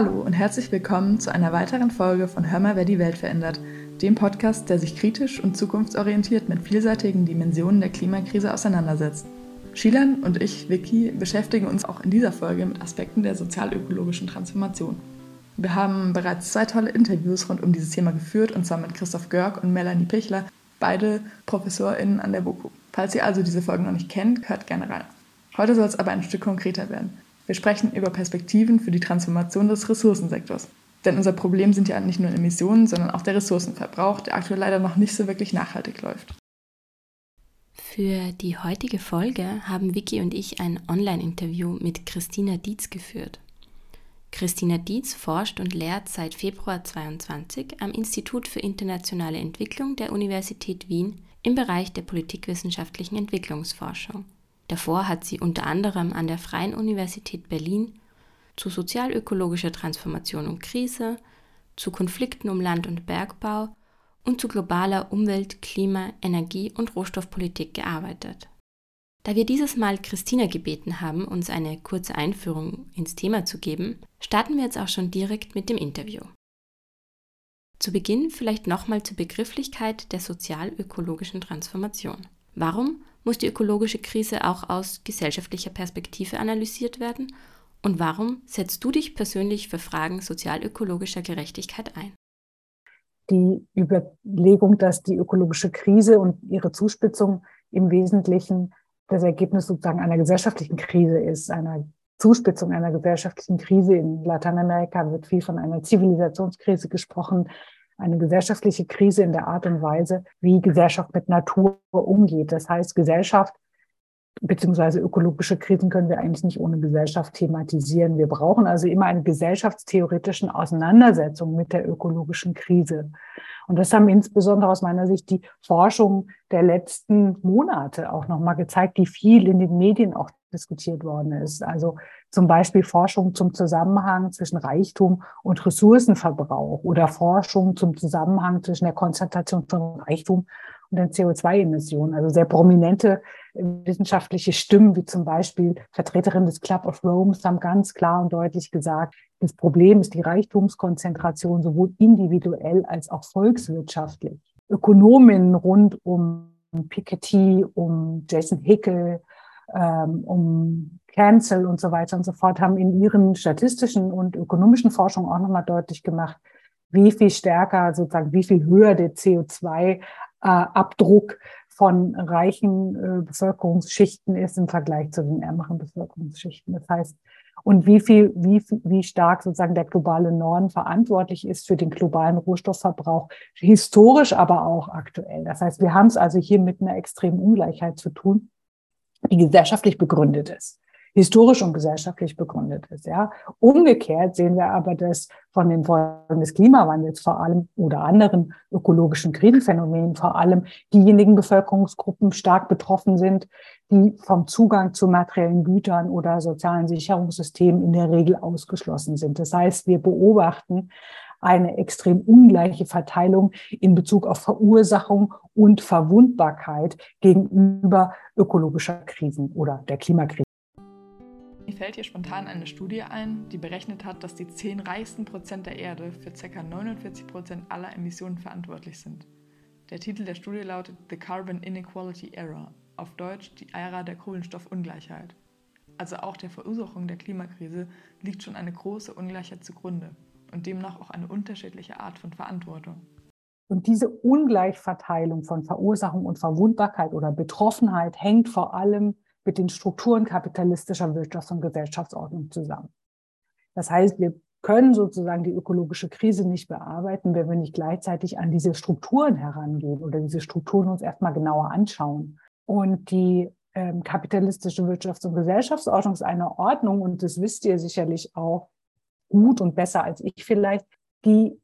Hallo und herzlich willkommen zu einer weiteren Folge von Hör mal, wer die Welt verändert, dem Podcast, der sich kritisch und zukunftsorientiert mit vielseitigen Dimensionen der Klimakrise auseinandersetzt. Schilan und ich, Vicky, beschäftigen uns auch in dieser Folge mit Aspekten der sozialökologischen Transformation. Wir haben bereits zwei tolle Interviews rund um dieses Thema geführt, und zwar mit Christoph Görg und Melanie Pichler, beide ProfessorInnen an der BOKU. Falls ihr also diese Folgen noch nicht kennt, hört gerne rein. Heute soll es aber ein Stück konkreter werden. Wir sprechen über Perspektiven für die Transformation des Ressourcensektors. Denn unser Problem sind ja nicht nur Emissionen, sondern auch der Ressourcenverbrauch, der aktuell leider noch nicht so wirklich nachhaltig läuft. Für die heutige Folge haben Vicky und ich ein Online-Interview mit Christina Dietz geführt. Christina Dietz forscht und lehrt seit Februar 2022 am Institut für internationale Entwicklung der Universität Wien im Bereich der politikwissenschaftlichen Entwicklungsforschung. Davor hat sie unter anderem an der Freien Universität Berlin zu sozialökologischer Transformation und Krise, zu Konflikten um Land- und Bergbau und zu globaler Umwelt-, Klima-, Energie- und Rohstoffpolitik gearbeitet. Da wir dieses Mal Christina gebeten haben, uns eine kurze Einführung ins Thema zu geben, starten wir jetzt auch schon direkt mit dem Interview. Zu Beginn vielleicht nochmal zur Begrifflichkeit der sozialökologischen Transformation. Warum muss die ökologische Krise auch aus gesellschaftlicher Perspektive analysiert werden? Und warum setzt du dich persönlich für Fragen sozialökologischer Gerechtigkeit ein? Die Überlegung, dass die ökologische Krise und ihre Zuspitzung im Wesentlichen das Ergebnis sozusagen einer gesellschaftlichen Krise ist, einer Zuspitzung einer gesellschaftlichen Krise. In Lateinamerika wird viel von einer Zivilisationskrise gesprochen eine gesellschaftliche Krise in der Art und Weise, wie Gesellschaft mit Natur umgeht. Das heißt, Gesellschaft beziehungsweise ökologische Krisen können wir eigentlich nicht ohne Gesellschaft thematisieren. Wir brauchen also immer eine gesellschaftstheoretischen Auseinandersetzung mit der ökologischen Krise. Und das haben insbesondere aus meiner Sicht die Forschung der letzten Monate auch nochmal gezeigt, die viel in den Medien auch diskutiert worden ist. Also zum Beispiel Forschung zum Zusammenhang zwischen Reichtum und Ressourcenverbrauch oder Forschung zum Zusammenhang zwischen der Konzentration von Reichtum und den CO2-Emissionen. Also sehr prominente äh, wissenschaftliche Stimmen, wie zum Beispiel Vertreterinnen des Club of Rome, haben ganz klar und deutlich gesagt, das Problem ist die Reichtumskonzentration sowohl individuell als auch volkswirtschaftlich. Ökonominnen rund um Piketty, um Jason Hickel, ähm, um Cancel und so weiter und so fort, haben in ihren statistischen und ökonomischen Forschungen auch nochmal deutlich gemacht, wie viel stärker, sozusagen, wie viel höher der CO2-Abdruck äh, von reichen äh, Bevölkerungsschichten ist im Vergleich zu den ärmeren Bevölkerungsschichten. Das heißt, und wie viel, wie, wie stark sozusagen der globale Norden verantwortlich ist für den globalen Rohstoffverbrauch, historisch, aber auch aktuell. Das heißt, wir haben es also hier mit einer extremen Ungleichheit zu tun, die gesellschaftlich begründet ist historisch und gesellschaftlich begründet ist. Ja. Umgekehrt sehen wir aber, dass von den Folgen des Klimawandels vor allem oder anderen ökologischen Krisenphänomenen vor allem diejenigen Bevölkerungsgruppen stark betroffen sind, die vom Zugang zu materiellen Gütern oder sozialen Sicherungssystemen in der Regel ausgeschlossen sind. Das heißt, wir beobachten eine extrem ungleiche Verteilung in Bezug auf Verursachung und Verwundbarkeit gegenüber ökologischer Krisen oder der Klimakrise. Mir fällt hier spontan eine Studie ein, die berechnet hat, dass die zehn reichsten Prozent der Erde für ca. 49 Prozent aller Emissionen verantwortlich sind. Der Titel der Studie lautet The Carbon Inequality Era, auf Deutsch die Ära der Kohlenstoffungleichheit. Also auch der Verursachung der Klimakrise liegt schon eine große Ungleichheit zugrunde und demnach auch eine unterschiedliche Art von Verantwortung. Und diese Ungleichverteilung von Verursachung und Verwundbarkeit oder Betroffenheit hängt vor allem mit den Strukturen kapitalistischer Wirtschafts- und Gesellschaftsordnung zusammen. Das heißt, wir können sozusagen die ökologische Krise nicht bearbeiten, wenn wir nicht gleichzeitig an diese Strukturen herangehen oder diese Strukturen uns erstmal genauer anschauen. Und die ähm, kapitalistische Wirtschafts- und Gesellschaftsordnung ist eine Ordnung, und das wisst ihr sicherlich auch gut und besser als ich vielleicht, die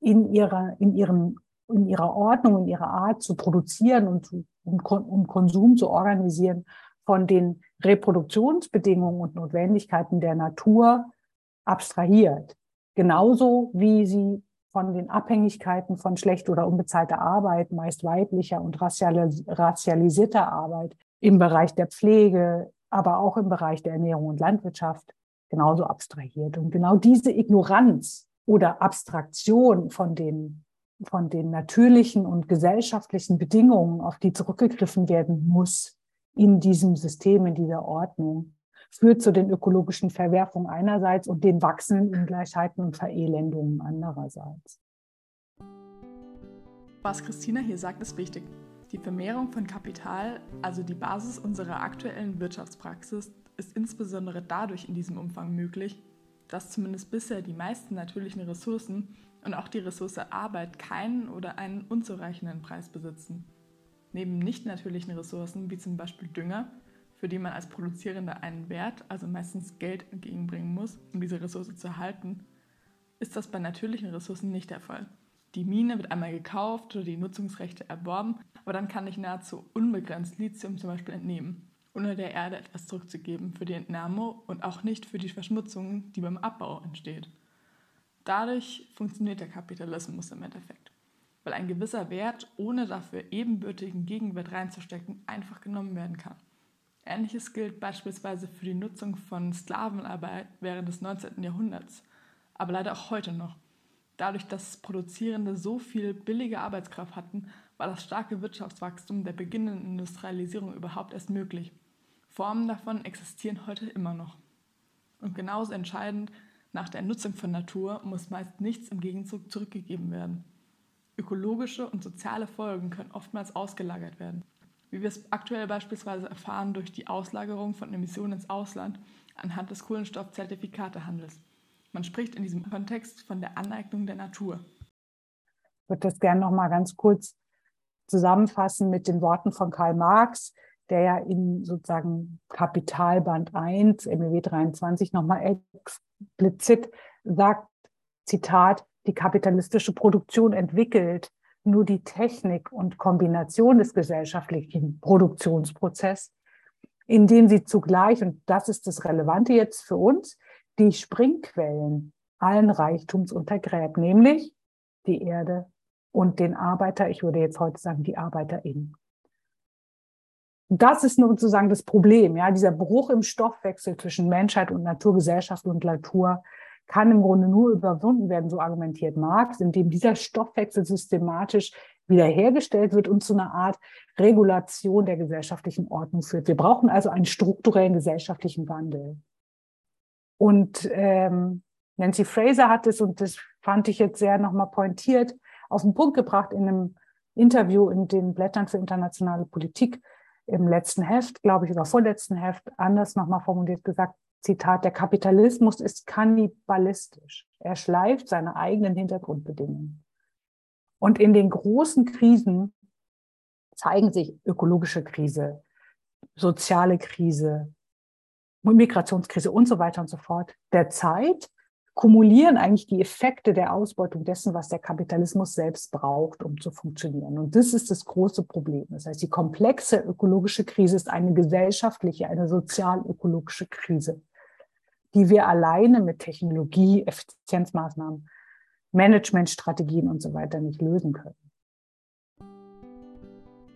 in ihrer, in ihrem, in ihrer Ordnung, in ihrer Art zu produzieren und um, um Konsum zu organisieren, von den Reproduktionsbedingungen und Notwendigkeiten der Natur abstrahiert. Genauso wie sie von den Abhängigkeiten von schlecht oder unbezahlter Arbeit, meist weiblicher und racialisierter Arbeit im Bereich der Pflege, aber auch im Bereich der Ernährung und Landwirtschaft genauso abstrahiert. Und genau diese Ignoranz oder Abstraktion von den, von den natürlichen und gesellschaftlichen Bedingungen, auf die zurückgegriffen werden muss in diesem System, in dieser Ordnung, führt zu den ökologischen Verwerfungen einerseits und den wachsenden Ungleichheiten und Verelendungen andererseits. Was Christina hier sagt, ist wichtig. Die Vermehrung von Kapital, also die Basis unserer aktuellen Wirtschaftspraxis, ist insbesondere dadurch in diesem Umfang möglich, dass zumindest bisher die meisten natürlichen Ressourcen und auch die Ressource Arbeit keinen oder einen unzureichenden Preis besitzen. Neben nicht natürlichen Ressourcen wie zum Beispiel Dünger, für die man als Produzierender einen Wert, also meistens Geld entgegenbringen muss, um diese Ressource zu erhalten, ist das bei natürlichen Ressourcen nicht der Fall. Die Mine wird einmal gekauft oder die Nutzungsrechte erworben, aber dann kann ich nahezu unbegrenzt Lithium zum Beispiel entnehmen ohne der Erde etwas zurückzugeben für die Entnahme und auch nicht für die Verschmutzung, die beim Abbau entsteht. Dadurch funktioniert der Kapitalismus im Endeffekt, weil ein gewisser Wert, ohne dafür ebenbürtigen Gegenwert reinzustecken, einfach genommen werden kann. Ähnliches gilt beispielsweise für die Nutzung von Sklavenarbeit während des 19. Jahrhunderts, aber leider auch heute noch. Dadurch, dass Produzierende so viel billige Arbeitskraft hatten, war das starke Wirtschaftswachstum der beginnenden Industrialisierung überhaupt erst möglich. Formen davon existieren heute immer noch. Und genauso entscheidend, nach der Nutzung von Natur muss meist nichts im Gegenzug zurückgegeben werden. Ökologische und soziale Folgen können oftmals ausgelagert werden, wie wir es aktuell beispielsweise erfahren durch die Auslagerung von Emissionen ins Ausland anhand des Kohlenstoffzertifikatehandels. Man spricht in diesem Kontext von der Aneignung der Natur. Ich würde das gerne noch mal ganz kurz zusammenfassen mit den Worten von Karl Marx, der ja in sozusagen Kapitalband 1, MEW 23 nochmal explizit sagt, Zitat, die kapitalistische Produktion entwickelt nur die Technik und Kombination des gesellschaftlichen Produktionsprozesses, indem sie zugleich, und das ist das Relevante jetzt für uns, die Springquellen allen Reichtums untergräbt, nämlich die Erde und den Arbeiter, ich würde jetzt heute sagen, die ArbeiterInnen. Das ist nur sozusagen das Problem, ja, dieser Bruch im Stoffwechsel zwischen Menschheit und Natur, Gesellschaft und Natur kann im Grunde nur überwunden werden, so argumentiert Marx, indem dieser Stoffwechsel systematisch wiederhergestellt wird und zu einer Art Regulation der gesellschaftlichen Ordnung führt. Wir brauchen also einen strukturellen gesellschaftlichen Wandel. Und ähm, Nancy Fraser hat es, und das fand ich jetzt sehr nochmal pointiert, auf den Punkt gebracht in einem Interview in den Blättern für internationale Politik, im letzten Heft, glaube ich, oder vorletzten Heft, anders nochmal formuliert gesagt, Zitat, der Kapitalismus ist kannibalistisch. Er schleift seine eigenen Hintergrundbedingungen. Und in den großen Krisen zeigen sich ökologische Krise, soziale Krise, Migrationskrise und so weiter und so fort der Zeit kumulieren eigentlich die Effekte der Ausbeutung dessen, was der Kapitalismus selbst braucht, um zu funktionieren. Und das ist das große Problem. Das heißt, die komplexe ökologische Krise ist eine gesellschaftliche, eine sozial-ökologische Krise, die wir alleine mit Technologie, Effizienzmaßnahmen, Managementstrategien und so weiter nicht lösen können.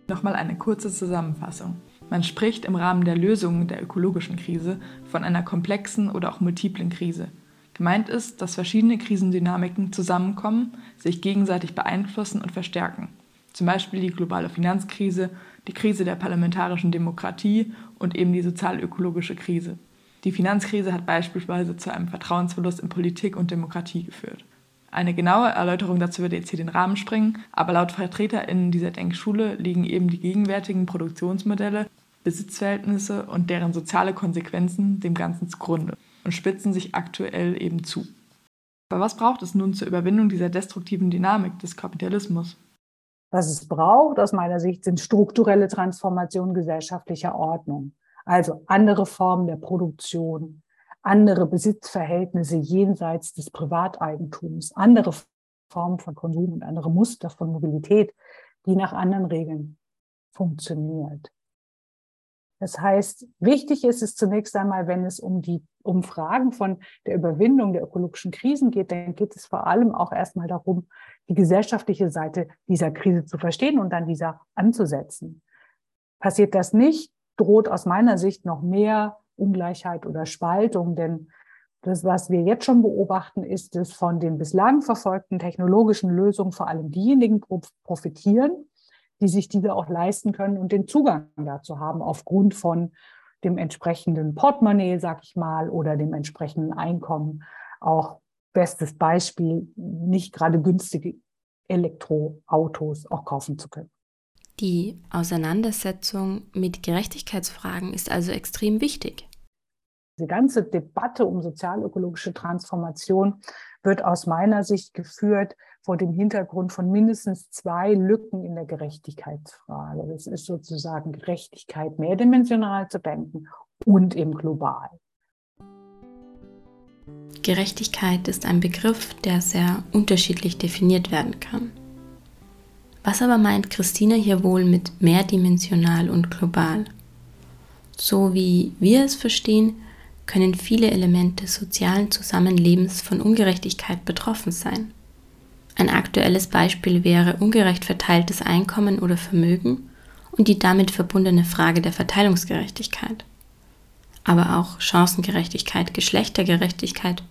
Nochmal eine kurze Zusammenfassung. Man spricht im Rahmen der Lösung der ökologischen Krise von einer komplexen oder auch multiplen Krise – Gemeint ist, dass verschiedene Krisendynamiken zusammenkommen, sich gegenseitig beeinflussen und verstärken. Zum Beispiel die globale Finanzkrise, die Krise der parlamentarischen Demokratie und eben die sozial-ökologische Krise. Die Finanzkrise hat beispielsweise zu einem Vertrauensverlust in Politik und Demokratie geführt. Eine genaue Erläuterung dazu würde jetzt hier den Rahmen springen, aber laut VertreterInnen dieser Denkschule liegen eben die gegenwärtigen Produktionsmodelle, Besitzverhältnisse und deren soziale Konsequenzen dem Ganzen zugrunde und spitzen sich aktuell eben zu. Aber was braucht es nun zur Überwindung dieser destruktiven Dynamik des Kapitalismus? Was es braucht, aus meiner Sicht, sind strukturelle Transformationen gesellschaftlicher Ordnung. Also andere Formen der Produktion, andere Besitzverhältnisse jenseits des Privateigentums, andere Formen von Konsum und andere Muster von Mobilität, die nach anderen Regeln funktioniert. Das heißt, wichtig ist es zunächst einmal, wenn es um die um Fragen von der Überwindung der ökologischen Krisen geht, dann geht es vor allem auch erstmal darum, die gesellschaftliche Seite dieser Krise zu verstehen und dann dieser anzusetzen. Passiert das nicht, droht aus meiner Sicht noch mehr Ungleichheit oder Spaltung, denn Das, was wir jetzt schon beobachten, ist, dass von den bislang verfolgten technologischen Lösungen vor allem diejenigen profitieren, die sich diese auch leisten können und den Zugang dazu haben aufgrund von dem entsprechenden Portemonnaie, sag ich mal, oder dem entsprechenden Einkommen. Auch bestes Beispiel, nicht gerade günstige Elektroautos auch kaufen zu können. Die Auseinandersetzung mit Gerechtigkeitsfragen ist also extrem wichtig. Die ganze Debatte um sozialökologische Transformation wird aus meiner Sicht geführt vor dem Hintergrund von mindestens zwei Lücken in der Gerechtigkeitsfrage. Das ist sozusagen Gerechtigkeit mehrdimensional zu denken und eben global. Gerechtigkeit ist ein Begriff, der sehr unterschiedlich definiert werden kann. Was aber meint Christina hier wohl mit mehrdimensional und global? So wie wir es verstehen, können viele Elemente sozialen Zusammenlebens von Ungerechtigkeit betroffen sein. Ein aktuelles Beispiel wäre ungerecht verteiltes Einkommen oder Vermögen und die damit verbundene Frage der Verteilungsgerechtigkeit. Aber auch Chancengerechtigkeit, Geschlechtergerechtigkeit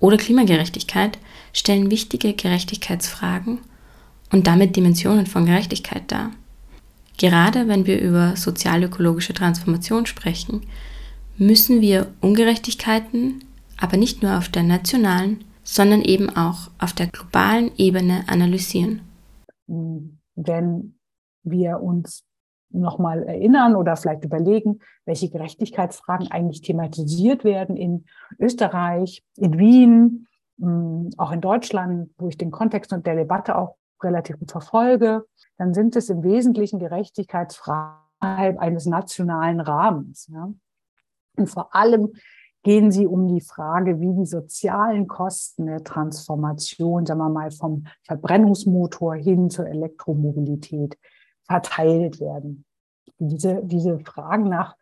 oder Klimagerechtigkeit stellen wichtige Gerechtigkeitsfragen und damit Dimensionen von Gerechtigkeit dar. Gerade wenn wir über sozialökologische Transformation sprechen, müssen wir Ungerechtigkeiten aber nicht nur auf der nationalen, sondern eben auch auf der globalen Ebene analysieren. Wenn wir uns nochmal erinnern oder vielleicht überlegen, welche Gerechtigkeitsfragen eigentlich thematisiert werden in Österreich, in Wien, hm, auch in Deutschland, wo ich den Kontext und der Debatte auch relativ gut verfolge, dann sind es im Wesentlichen Gerechtigkeitsfragen eines nationalen Rahmens. Ja? Und vor allem gehen sie um die Frage, wie die sozialen Kosten der Transformation, sagen wir mal, vom Verbrennungsmotor hin zur Elektromobilität verteilt werden. Diese, diese Fragen nach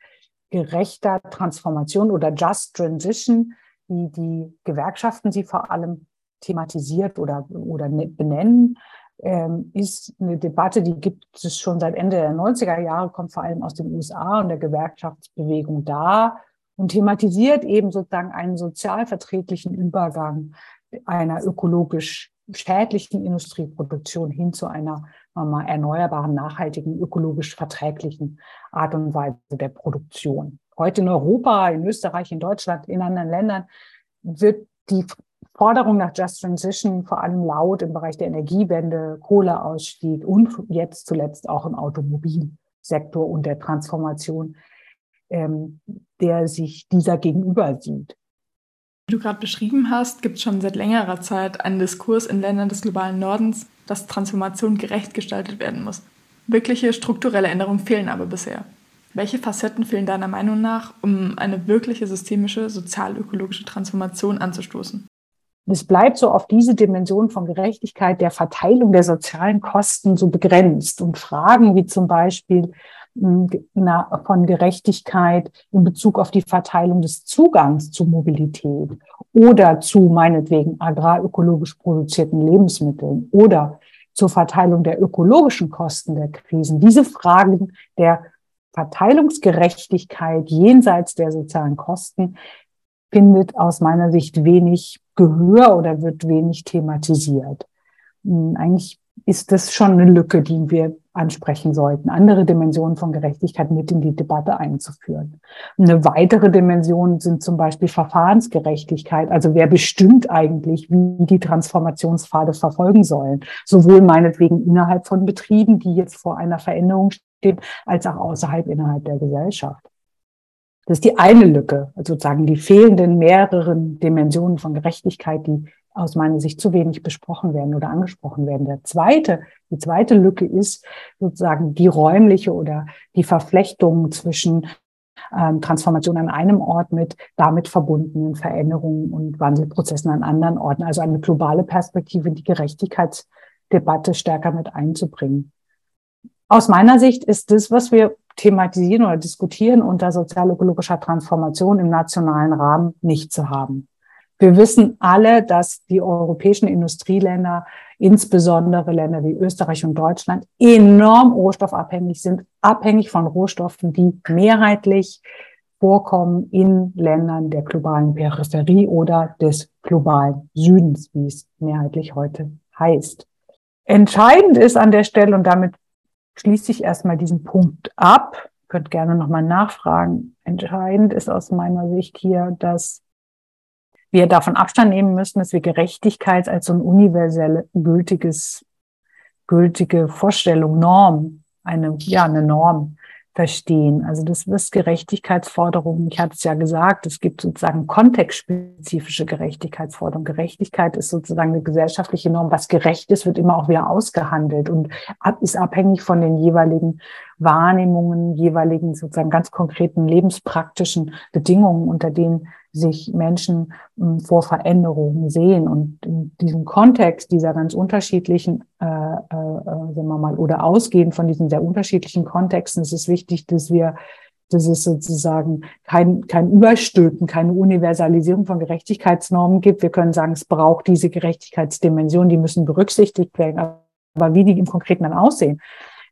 gerechter Transformation oder Just Transition, wie die Gewerkschaften sie vor allem thematisiert oder, oder ne, benennen, ähm, ist eine Debatte, die gibt es schon seit Ende der 90er Jahre, kommt vor allem aus den USA und der Gewerkschaftsbewegung da und thematisiert eben sozusagen einen sozialverträglichen Übergang einer ökologisch schädlichen Industrieproduktion hin zu einer mal, erneuerbaren, nachhaltigen, ökologisch verträglichen Art und Weise der Produktion. Heute in Europa, in Österreich, in Deutschland, in anderen Ländern wird die Forderung nach Just Transition vor allem laut im Bereich der Energiewende, Kohleausstieg und jetzt zuletzt auch im Automobilsektor und der Transformation, ähm, der sich dieser gegenüber sieht. Wie du gerade beschrieben hast, gibt es schon seit längerer Zeit einen Diskurs in Ländern des globalen Nordens, dass Transformation gerecht gestaltet werden muss. Wirkliche strukturelle Änderungen fehlen aber bisher. Welche Facetten fehlen deiner Meinung nach, um eine wirkliche systemische, sozial-ökologische Transformation anzustoßen? Es bleibt so auf diese Dimension von Gerechtigkeit der Verteilung der sozialen Kosten so begrenzt. Und Fragen wie zum Beispiel von Gerechtigkeit in Bezug auf die Verteilung des Zugangs zu Mobilität oder zu meinetwegen agrarökologisch produzierten Lebensmitteln oder zur Verteilung der ökologischen Kosten der Krisen. Diese Fragen der Verteilungsgerechtigkeit jenseits der sozialen Kosten findet aus meiner Sicht wenig Gehör oder wird wenig thematisiert. Hm, eigentlich ist das schon eine Lücke, die wir ansprechen sollten, andere Dimensionen von Gerechtigkeit mit in die Debatte einzuführen. Eine weitere Dimension sind zum Beispiel Verfahrensgerechtigkeit. Also wer bestimmt eigentlich, wie die Transformationspfade verfolgen sollen? Sowohl meinetwegen innerhalb von Betrieben, die jetzt vor einer Veränderung stehen, als auch außerhalb innerhalb der Gesellschaft. Das ist die eine Lücke, sozusagen die fehlenden mehreren Dimensionen von Gerechtigkeit, die aus meiner Sicht zu wenig besprochen werden oder angesprochen werden. Der zweite, die zweite Lücke ist sozusagen die räumliche oder die Verflechtung zwischen ähm, Transformation an einem Ort mit damit verbundenen Veränderungen und Wandelprozessen an anderen Orten. Also eine globale Perspektive, die Gerechtigkeitsdebatte stärker mit einzubringen. Aus meiner Sicht ist das, was wir thematisieren oder diskutieren unter sozialökologischer Transformation im nationalen Rahmen nicht zu haben. Wir wissen alle, dass die europäischen Industrieländer, insbesondere Länder wie Österreich und Deutschland, enorm rohstoffabhängig sind, abhängig von Rohstoffen, die mehrheitlich vorkommen in Ländern der globalen Peripherie oder des globalen Südens, wie es mehrheitlich heute heißt. Entscheidend ist an der Stelle, und damit schließe ich erstmal diesen Punkt ab, könnt gerne nochmal nachfragen. Entscheidend ist aus meiner Sicht hier, dass wir davon Abstand nehmen müssen, dass wir Gerechtigkeit als so ein universell gültiges, gültige Vorstellung, Norm, eine, ja, eine Norm verstehen. Also das ist Gerechtigkeitsforderungen. Ich hatte es ja gesagt, es gibt sozusagen kontextspezifische Gerechtigkeitsforderungen. Gerechtigkeit ist sozusagen eine gesellschaftliche Norm. Was gerecht ist, wird immer auch wieder ausgehandelt und ist abhängig von den jeweiligen Wahrnehmungen, jeweiligen sozusagen ganz konkreten lebenspraktischen Bedingungen, unter denen sich Menschen hm, vor Veränderungen sehen. Und in diesem Kontext dieser ganz unterschiedlichen, äh, äh, äh, sagen wir mal, oder ausgehend von diesen sehr unterschiedlichen Kontexten ist es wichtig, dass wir dass es sozusagen kein, kein Überstülpen, keine Universalisierung von Gerechtigkeitsnormen gibt. Wir können sagen, es braucht diese Gerechtigkeitsdimensionen, die müssen berücksichtigt werden. Aber wie die im Konkreten dann aussehen,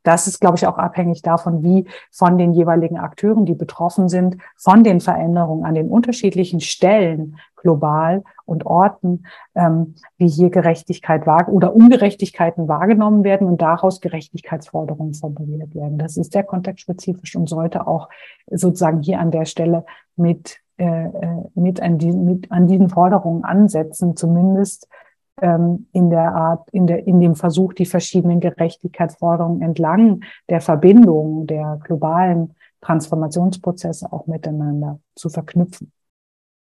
das ist, glaube ich, auch abhängig davon, wie von den jeweiligen Akteuren, die betroffen sind, von den Veränderungen an den unterschiedlichen Stellen global und Orten, ähm, wie hier Gerechtigkeit oder Ungerechtigkeiten wahrgenommen werden und daraus Gerechtigkeitsforderungen formuliert werden. Das ist sehr kontextspezifisch und sollte auch sozusagen hier an der Stelle mit äh, äh mit an, diesen, mit an diesen Forderungen ansetzen, zumindest ähm, in der Art, in der, in dem Versuch, die verschiedenen Gerechtigkeitsforderungen entlang der Verbindung der globalen Transformationsprozesse auch miteinander zu verknüpfen.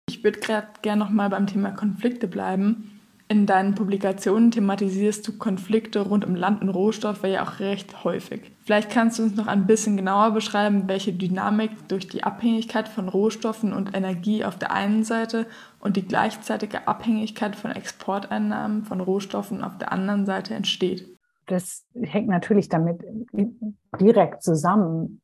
Ich würde gerade gerne noch mal beim Thema Konflikte bleiben. In deinen Publikationen thematisierst du Konflikte rund um Land und Rohstoffe ja auch recht häufig. Vielleicht kannst du uns noch ein bisschen genauer beschreiben, welche Dynamik durch die Abhängigkeit von Rohstoffen und Energie auf der einen Seite und die gleichzeitige Abhängigkeit von Exporteinnahmen von Rohstoffen auf der anderen Seite entsteht das hängt natürlich damit direkt zusammen.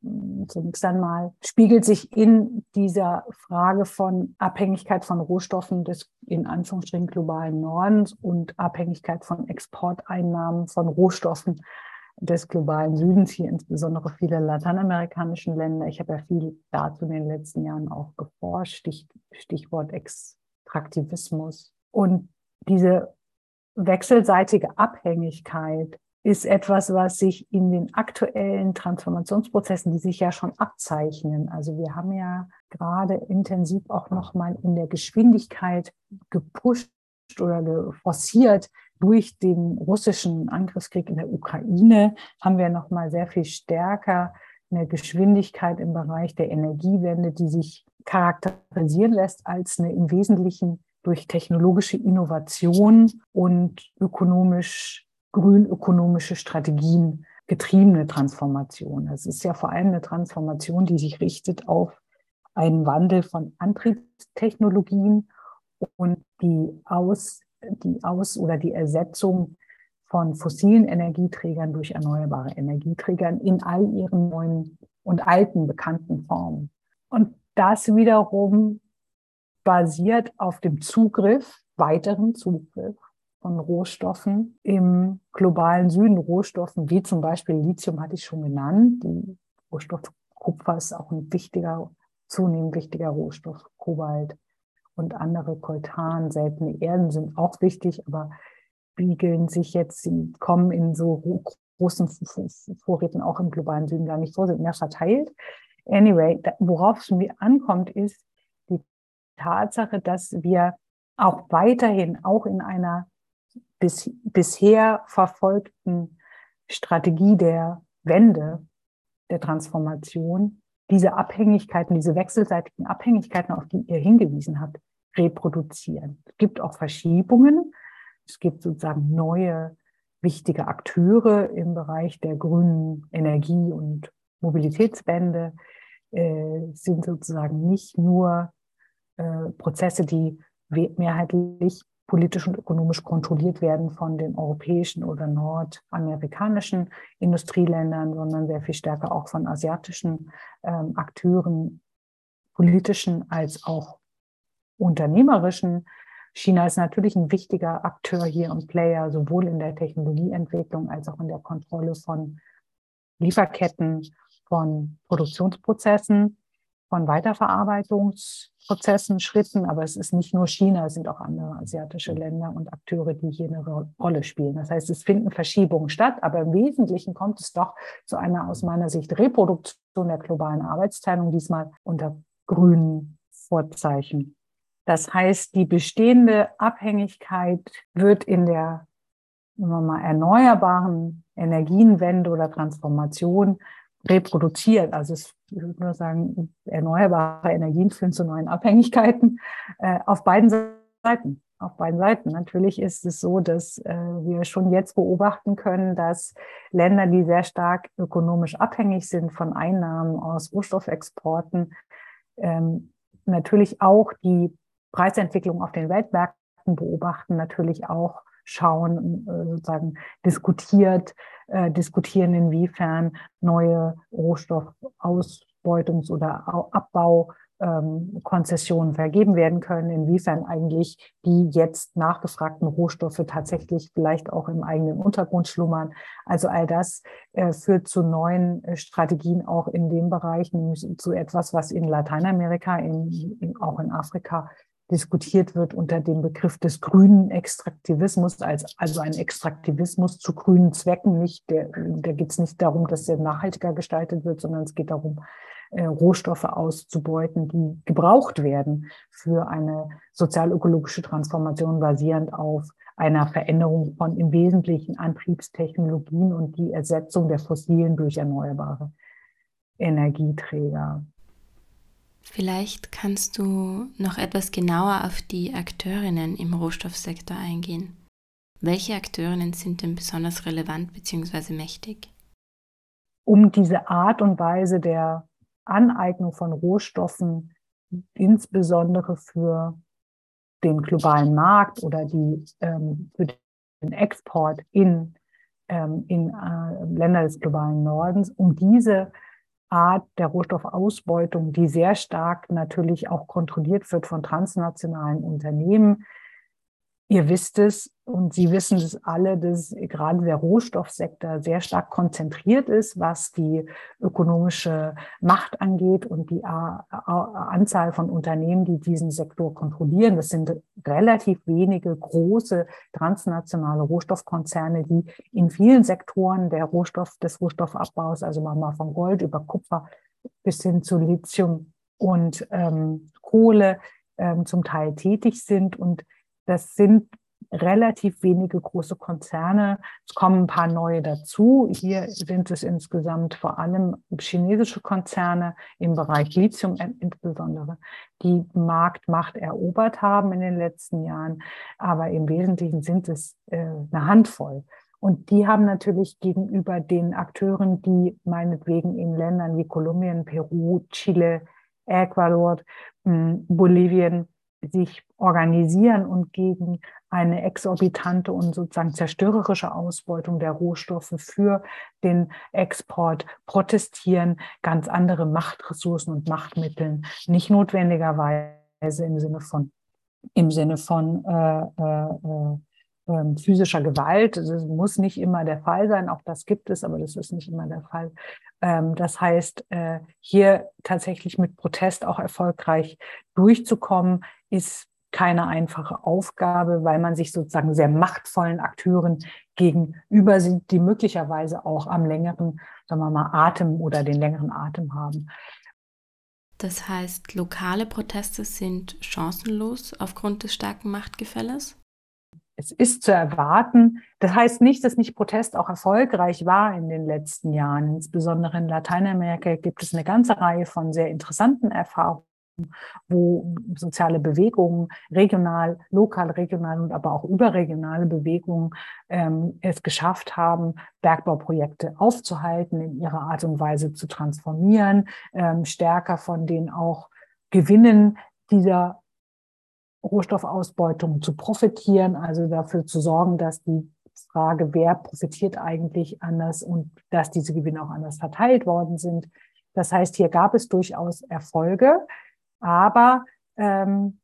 Zunächst einmal spiegelt sich in dieser Frage von Abhängigkeit von Rohstoffen des in Anführungsstrichen globalen Nordens und Abhängigkeit von Exporteinnahmen von Rohstoffen des globalen Südens, hier insbesondere viele lateinamerikanischen Länder. Ich habe ja viel dazu in den letzten Jahren auch geforscht, Stichwort Extraktivismus. Und diese wechselseitige Abhängigkeit ist etwas, was sich in den aktuellen Transformationsprozessen, die sich ja schon abzeichnen. Also wir haben ja gerade intensiv auch nochmal in der Geschwindigkeit gepusht oder forciert durch den russischen Angriffskrieg in der Ukraine, haben wir nochmal sehr viel stärker eine Geschwindigkeit im Bereich der Energiewende, die sich charakterisieren lässt als eine im Wesentlichen durch technologische Innovation und ökonomisch grünökonomische Strategien getriebene Transformation. Es ist ja vor allem eine Transformation, die sich richtet auf einen Wandel von Antriebstechnologien und die Aus, die Aus- oder die Ersetzung von fossilen Energieträgern durch erneuerbare Energieträgern in all ihren neuen und alten bekannten Formen. Und das wiederum basiert auf dem Zugriff, weiteren Zugriff von Rohstoffen im globalen Süden. Rohstoffen wie zum Beispiel Lithium hatte ich schon genannt. Die Rohstoff Kupfer ist auch ein wichtiger, zunehmend wichtiger Rohstoff. Kobalt und andere Koltan, seltene Erden sind auch wichtig, aber spiegeln sich jetzt, sie kommen in so großen Vorräten auch im globalen Süden gar nicht vor, sind mehr verteilt. Anyway, worauf es mir ankommt, ist die Tatsache, dass wir auch weiterhin, auch in einer bis, bisher verfolgten Strategie der Wende, der Transformation, diese Abhängigkeiten, diese wechselseitigen Abhängigkeiten, auf die ihr hingewiesen habt, reproduzieren. Es gibt auch Verschiebungen. Es gibt sozusagen neue wichtige Akteure im Bereich der grünen Energie und Mobilitätswende. Äh, sind sozusagen nicht nur äh, Prozesse, die mehrheitlich politisch und ökonomisch kontrolliert werden von den europäischen oder nordamerikanischen Industrieländern, sondern sehr viel stärker auch von asiatischen ähm, Akteuren, politischen als auch unternehmerischen. China ist natürlich ein wichtiger Akteur hier und Player, sowohl in der Technologieentwicklung als auch in der Kontrolle von Lieferketten, von Produktionsprozessen. Von Weiterverarbeitungsprozessen, Schritten, aber es ist nicht nur China, es sind auch andere asiatische Länder und Akteure, die hier eine Rolle spielen. Das heißt, es finden Verschiebungen statt, aber im Wesentlichen kommt es doch zu einer aus meiner Sicht Reproduktion der globalen Arbeitsteilung, diesmal unter grünen Vorzeichen. Das heißt, die bestehende Abhängigkeit wird in der mal, erneuerbaren Energienwende oder Transformation reproduziert. Also es, ich würde nur sagen, erneuerbare Energien führen zu neuen Abhängigkeiten äh, auf beiden Seiten. Auf beiden Seiten. Natürlich ist es so, dass äh, wir schon jetzt beobachten können, dass Länder, die sehr stark ökonomisch abhängig sind von Einnahmen aus Rohstoffexporten, ähm, natürlich auch die Preisentwicklung auf den Weltmärkten beobachten, natürlich auch schauen, äh, sozusagen diskutiert, äh, diskutieren, inwiefern neue Rohstoffausbeutungs- oder Abbaukonzessionen ähm, vergeben werden können, inwiefern eigentlich die jetzt nachgefragten Rohstoffe tatsächlich vielleicht auch im eigenen Untergrund schlummern. Also all das äh, führt zu neuen äh, Strategien auch in dem Bereich, nämlich zu etwas, was in Lateinamerika, in, in, auch in Afrika diskutiert wird unter dem Begriff des grünen Extraktivismus, als, also ein Extraktivismus zu grünen Zwecken. Nicht, der, da geht es nicht darum, dass der nachhaltiger gestaltet wird, sondern es geht darum, äh, Rohstoffe auszubeuten, die gebraucht werden für eine sozial-ökologische Transformation basierend auf einer Veränderung von im Wesentlichen Antriebstechnologien und die Ersetzung der fossilen durch erneuerbare Energieträger. Vielleicht kannst du noch etwas genauer auf die Akteurinnen im Rohstoffsektor eingehen. Welche Akteurinnen sind denn besonders relevant bzw. mächtig? Um diese Art und Weise der Aneignung von Rohstoffen insbesondere für den globalen Markt oder die, ähm, für den Export in, ähm, in äh, Länder des globalen Nordens, um diese Art der Rohstoffausbeutung, die sehr stark natürlich auch kontrolliert wird von transnationalen Unternehmen, Ihr wisst es und Sie wissen es alle, dass gerade der Rohstoffsektor sehr stark konzentriert ist, was die ökonomische Macht angeht und die Anzahl von Unternehmen, die diesen Sektor kontrollieren. Das sind relativ wenige große transnationale Rohstoffkonzerne, die in vielen Sektoren der Rohstoff, des Rohstoffabbaus, also mal von Gold über Kupfer bis hin zu Lithium und ähm, Kohle ähm, zum Teil tätig sind und das sind relativ wenige große Konzerne. Es kommen ein paar neue dazu. Hier sind es insgesamt vor allem chinesische Konzerne im Bereich Lithium insbesondere, die Marktmacht erobert haben in den letzten Jahren. Aber im Wesentlichen sind es äh, eine Handvoll. Und die haben natürlich gegenüber den Akteuren, die meinetwegen in Ländern wie Kolumbien, Peru, Chile, Ecuador, hm, Bolivien sich organisieren und gegen eine exorbitante und sozusagen zerstörerische Ausbeutung der Rohstoffe für den Export protestieren, ganz andere Machtressourcen und Machtmitteln, nicht notwendigerweise im Sinne von im Sinne von äh, äh, äh, ähm, physischer Gewalt. Das muss nicht immer der Fall sein, auch das gibt es, aber das ist nicht immer der Fall. Ähm, das heißt, äh, hier tatsächlich mit Protest auch erfolgreich durchzukommen, ist keine einfache Aufgabe, weil man sich sozusagen sehr machtvollen Akteuren gegenüber sind, die möglicherweise auch am längeren, sagen wir mal, Atem oder den längeren Atem haben. Das heißt, lokale Proteste sind chancenlos aufgrund des starken Machtgefälles? Es ist zu erwarten. Das heißt nicht, dass nicht Protest auch erfolgreich war in den letzten Jahren. Insbesondere in Lateinamerika gibt es eine ganze Reihe von sehr interessanten Erfahrungen wo soziale Bewegungen, regional, lokal, regional und aber auch überregionale Bewegungen ähm, es geschafft haben, Bergbauprojekte aufzuhalten, in ihrer Art und Weise zu transformieren, ähm, stärker von den auch Gewinnen dieser Rohstoffausbeutung zu profitieren, also dafür zu sorgen, dass die Frage, wer profitiert eigentlich anders und dass diese Gewinne auch anders verteilt worden sind. Das heißt, hier gab es durchaus Erfolge. Aber ähm,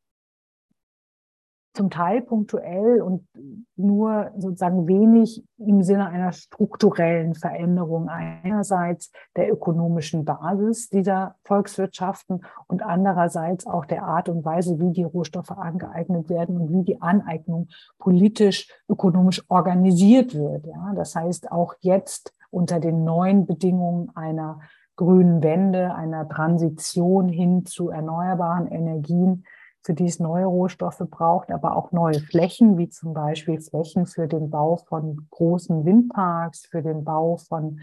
zum Teil punktuell und nur sozusagen wenig im Sinne einer strukturellen Veränderung einerseits der ökonomischen Basis dieser Volkswirtschaften und andererseits auch der Art und Weise, wie die Rohstoffe angeeignet werden und wie die Aneignung politisch, ökonomisch organisiert wird. Ja, das heißt, auch jetzt unter den neuen Bedingungen einer grünen Wende, einer Transition hin zu erneuerbaren Energien, für die es neue Rohstoffe braucht, aber auch neue Flächen, wie zum Beispiel Flächen für den Bau von großen Windparks, für den Bau von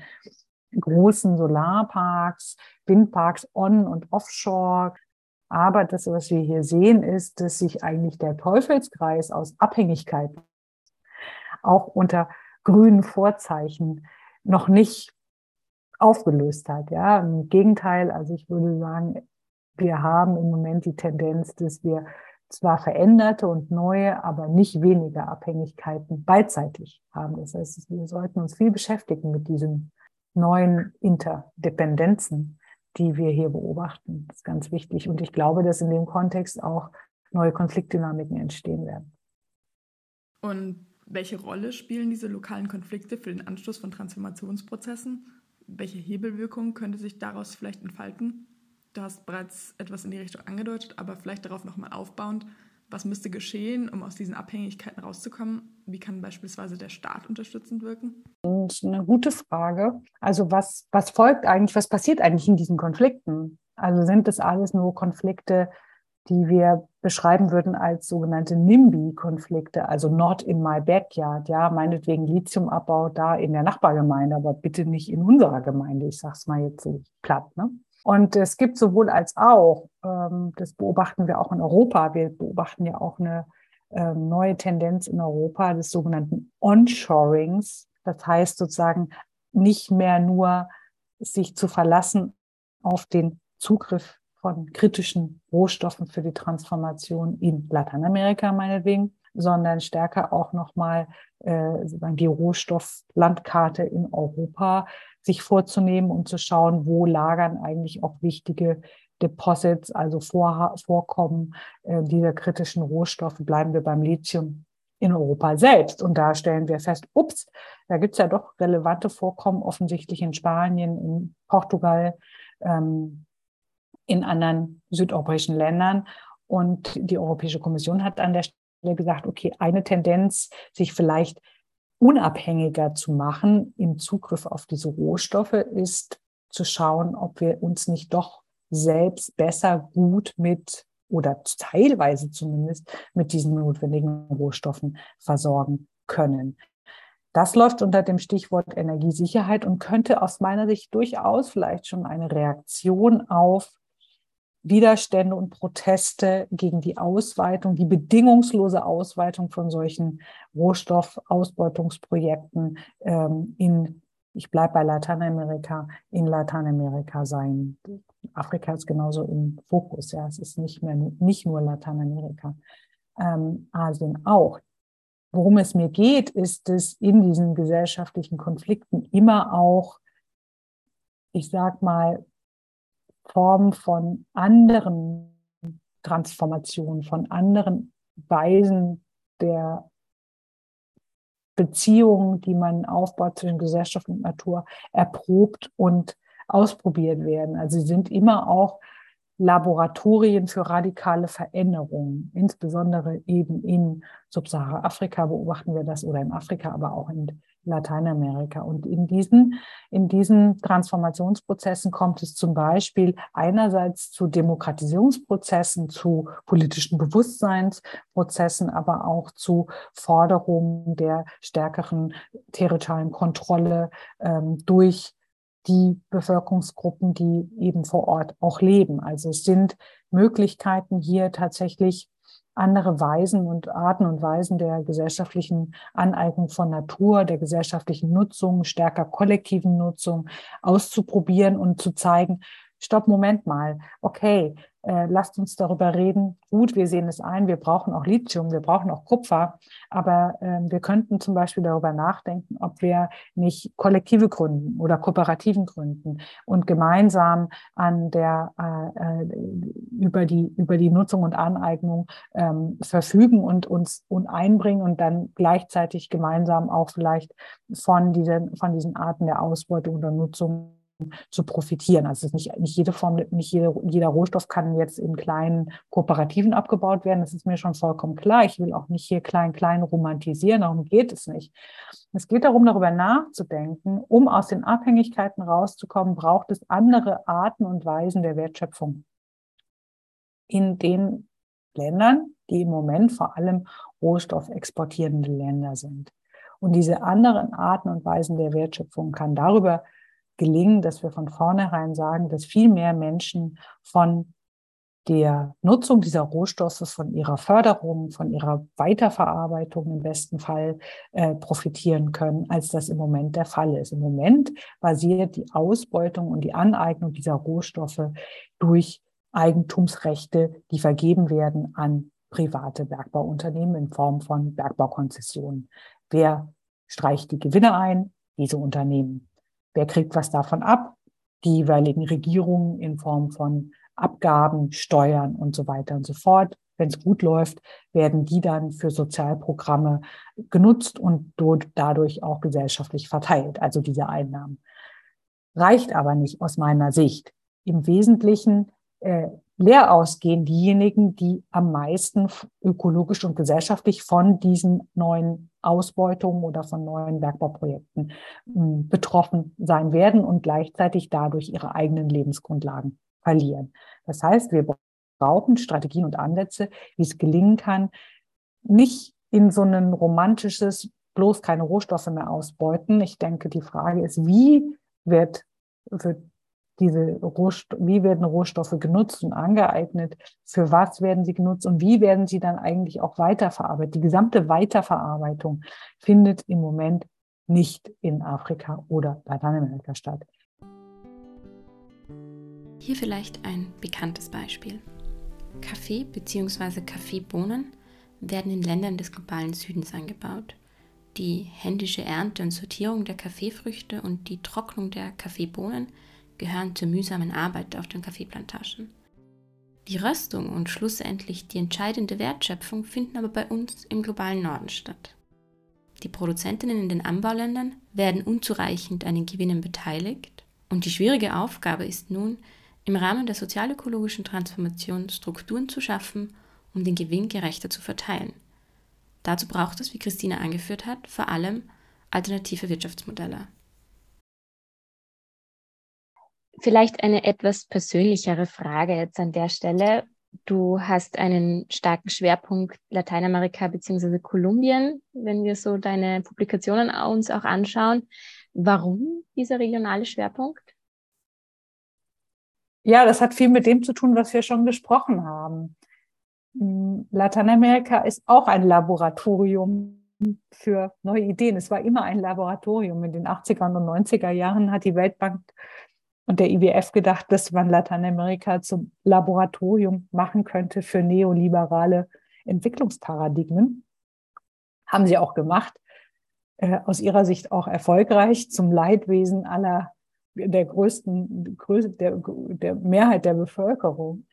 großen Solarparks, Windparks on und offshore. Aber das, was wir hier sehen, ist, dass sich eigentlich der Teufelskreis aus Abhängigkeiten auch unter grünen Vorzeichen noch nicht aufgelöst hat. Ja, im Gegenteil, also ich würde sagen, wir haben im Moment die Tendenz, dass wir zwar veränderte und neue, aber nicht weniger Abhängigkeiten beidseitig haben. Das heißt, wir sollten uns viel beschäftigen mit diesen neuen Interdependenzen, die wir hier beobachten. Das ist ganz wichtig. Und ich glaube, dass in dem Kontext auch neue Konfliktdynamiken entstehen werden. Und welche Rolle spielen diese lokalen Konflikte für den Anschluss von Transformationsprozessen? Welche Hebelwirkung könnte sich daraus vielleicht entfalten? Du hast bereits etwas in die Richtung angedeutet, aber vielleicht darauf nochmal aufbauend. Was müsste geschehen, um aus diesen Abhängigkeiten rauszukommen? Wie kann beispielsweise der Staat unterstützend wirken? Und eine gute Frage. Also was, was folgt eigentlich, was passiert eigentlich in diesen Konflikten? Also sind das alles nur Konflikte, die wir beschreiben würden als sogenannte NIMBY-Konflikte, also not in my backyard, ja, meinetwegen Lithiumabbau da in der Nachbargemeinde, aber bitte nicht in unserer Gemeinde. Ich sage es mal jetzt so platt. Ne? Und es gibt sowohl als auch, ähm, das beobachten wir auch in Europa, wir beobachten ja auch eine ähm, neue Tendenz in Europa des sogenannten Onshorings. Das heißt sozusagen nicht mehr nur sich zu verlassen auf den Zugriff von kritischen Rohstoffen für die Transformation in Lateinamerika meinetwegen, sondern stärker auch nochmal äh, die Rohstofflandkarte in Europa sich vorzunehmen und zu schauen, wo lagern eigentlich auch wichtige Deposits, also Vor Vorkommen äh, dieser kritischen Rohstoffe. Bleiben wir beim Lithium in Europa selbst. Und da stellen wir fest, ups, da gibt's ja doch relevante Vorkommen, offensichtlich in Spanien, in Portugal, ähm, in anderen südeuropäischen Ländern. Und die Europäische Kommission hat an der Stelle gesagt, okay, eine Tendenz, sich vielleicht unabhängiger zu machen im Zugriff auf diese Rohstoffe, ist zu schauen, ob wir uns nicht doch selbst besser gut mit oder teilweise zumindest mit diesen notwendigen Rohstoffen versorgen können. Das läuft unter dem Stichwort Energiesicherheit und könnte aus meiner Sicht durchaus vielleicht schon eine Reaktion auf Widerstände und Proteste gegen die Ausweitung, die bedingungslose Ausweitung von solchen Rohstoffausbeutungsprojekten ähm, in, ich bleibe bei Lateinamerika, in Lateinamerika sein. Afrika ist genauso im Fokus, ja, es ist nicht mehr, nicht nur Lateinamerika, ähm, Asien auch. Worum es mir geht, ist es in diesen gesellschaftlichen Konflikten immer auch, ich sag mal, Form von anderen Transformationen, von anderen Weisen der Beziehungen, die man aufbaut zwischen Gesellschaft und Natur, erprobt und ausprobiert werden. Also sie sind immer auch Laboratorien für radikale Veränderungen, insbesondere eben in Subsahara-Afrika beobachten wir das oder in Afrika, aber auch in Lateinamerika. Und in diesen, in diesen Transformationsprozessen kommt es zum Beispiel einerseits zu Demokratisierungsprozessen, zu politischen Bewusstseinsprozessen, aber auch zu Forderungen der stärkeren territorialen Kontrolle ähm, durch die Bevölkerungsgruppen, die eben vor Ort auch leben. Also es sind Möglichkeiten hier tatsächlich andere Weisen und Arten und Weisen der gesellschaftlichen Aneignung von Natur, der gesellschaftlichen Nutzung, stärker kollektiven Nutzung auszuprobieren und zu zeigen, stopp, Moment mal, okay, äh, lasst uns darüber reden. Gut, wir sehen es ein, wir brauchen auch Lithium, wir brauchen auch Kupfer, aber äh, wir könnten zum Beispiel darüber nachdenken, ob wir nicht Kollektive gründen oder Kooperativen gründen und gemeinsam an der äh, äh über die über die Nutzung und Aneignung ähm, verfügen und uns und einbringen und dann gleichzeitig gemeinsam auch vielleicht von diesen von diesen Arten der Ausbeutung oder Nutzung zu profitieren. Also nicht, nicht jede Form, nicht jede, jeder Rohstoff kann jetzt in kleinen Kooperativen abgebaut werden. Das ist mir schon vollkommen klar. Ich will auch nicht hier klein, klein romantisieren. Darum geht es nicht. Es geht darum, darüber nachzudenken, um aus den Abhängigkeiten rauszukommen, braucht es andere Arten und Weisen der Wertschöpfung in den Ländern, die im Moment vor allem rohstoffexportierende Länder sind. Und diese anderen Arten und Weisen der Wertschöpfung kann darüber gelingen, dass wir von vornherein sagen, dass viel mehr Menschen von der Nutzung dieser Rohstoffe, von ihrer Förderung, von ihrer Weiterverarbeitung im besten Fall äh, profitieren können, als das im Moment der Fall ist. Im Moment basiert die Ausbeutung und die Aneignung dieser Rohstoffe durch Eigentumsrechte, die vergeben werden an private Bergbauunternehmen in Form von Bergbaukonzessionen. Wer streicht die Gewinne ein? Diese Unternehmen. Wer kriegt was davon ab? Die jeweiligen Regierungen in Form von Abgaben, Steuern und so weiter und so fort. Wenn es gut läuft, werden die dann für Sozialprogramme genutzt und dadurch auch gesellschaftlich verteilt, also diese Einnahmen. Reicht aber nicht aus meiner Sicht. Im Wesentlichen äh, leer ausgehen diejenigen, die am meisten ökologisch und gesellschaftlich von diesen neuen Ausbeutungen oder von neuen Bergbauprojekten hm, betroffen sein werden und gleichzeitig dadurch ihre eigenen Lebensgrundlagen verlieren. Das heißt, wir brauchen Strategien und Ansätze, wie es gelingen kann, nicht in so ein romantisches, bloß keine Rohstoffe mehr ausbeuten. Ich denke, die Frage ist, wie wird, wird diese Rohstoff, wie werden Rohstoffe genutzt und angeeignet, für was werden sie genutzt und wie werden sie dann eigentlich auch weiterverarbeitet. Die gesamte Weiterverarbeitung findet im Moment nicht in Afrika oder Lateinamerika statt. Hier vielleicht ein bekanntes Beispiel. Kaffee bzw. Kaffeebohnen werden in Ländern des globalen Südens angebaut. Die händische Ernte und Sortierung der Kaffeefrüchte und die Trocknung der Kaffeebohnen gehören zur mühsamen Arbeit auf den Kaffeeplantagen. Die Röstung und schlussendlich die entscheidende Wertschöpfung finden aber bei uns im globalen Norden statt. Die Produzentinnen in den Anbauländern werden unzureichend an den Gewinnen beteiligt und die schwierige Aufgabe ist nun, im Rahmen der sozialökologischen Transformation Strukturen zu schaffen, um den Gewinn gerechter zu verteilen. Dazu braucht es, wie Christina angeführt hat, vor allem alternative Wirtschaftsmodelle. Vielleicht eine etwas persönlichere Frage jetzt an der Stelle. Du hast einen starken Schwerpunkt Lateinamerika bzw. Kolumbien, wenn wir so deine Publikationen uns auch anschauen. Warum dieser regionale Schwerpunkt? Ja, das hat viel mit dem zu tun, was wir schon gesprochen haben. Hm, Lateinamerika ist auch ein Laboratorium für neue Ideen. Es war immer ein Laboratorium. In den 80er und 90er Jahren hat die Weltbank und der IWF gedacht, dass man Lateinamerika zum Laboratorium machen könnte für neoliberale Entwicklungsparadigmen. Haben sie auch gemacht. Äh, aus ihrer Sicht auch erfolgreich zum Leidwesen aller der größten, der, der Mehrheit der Bevölkerung.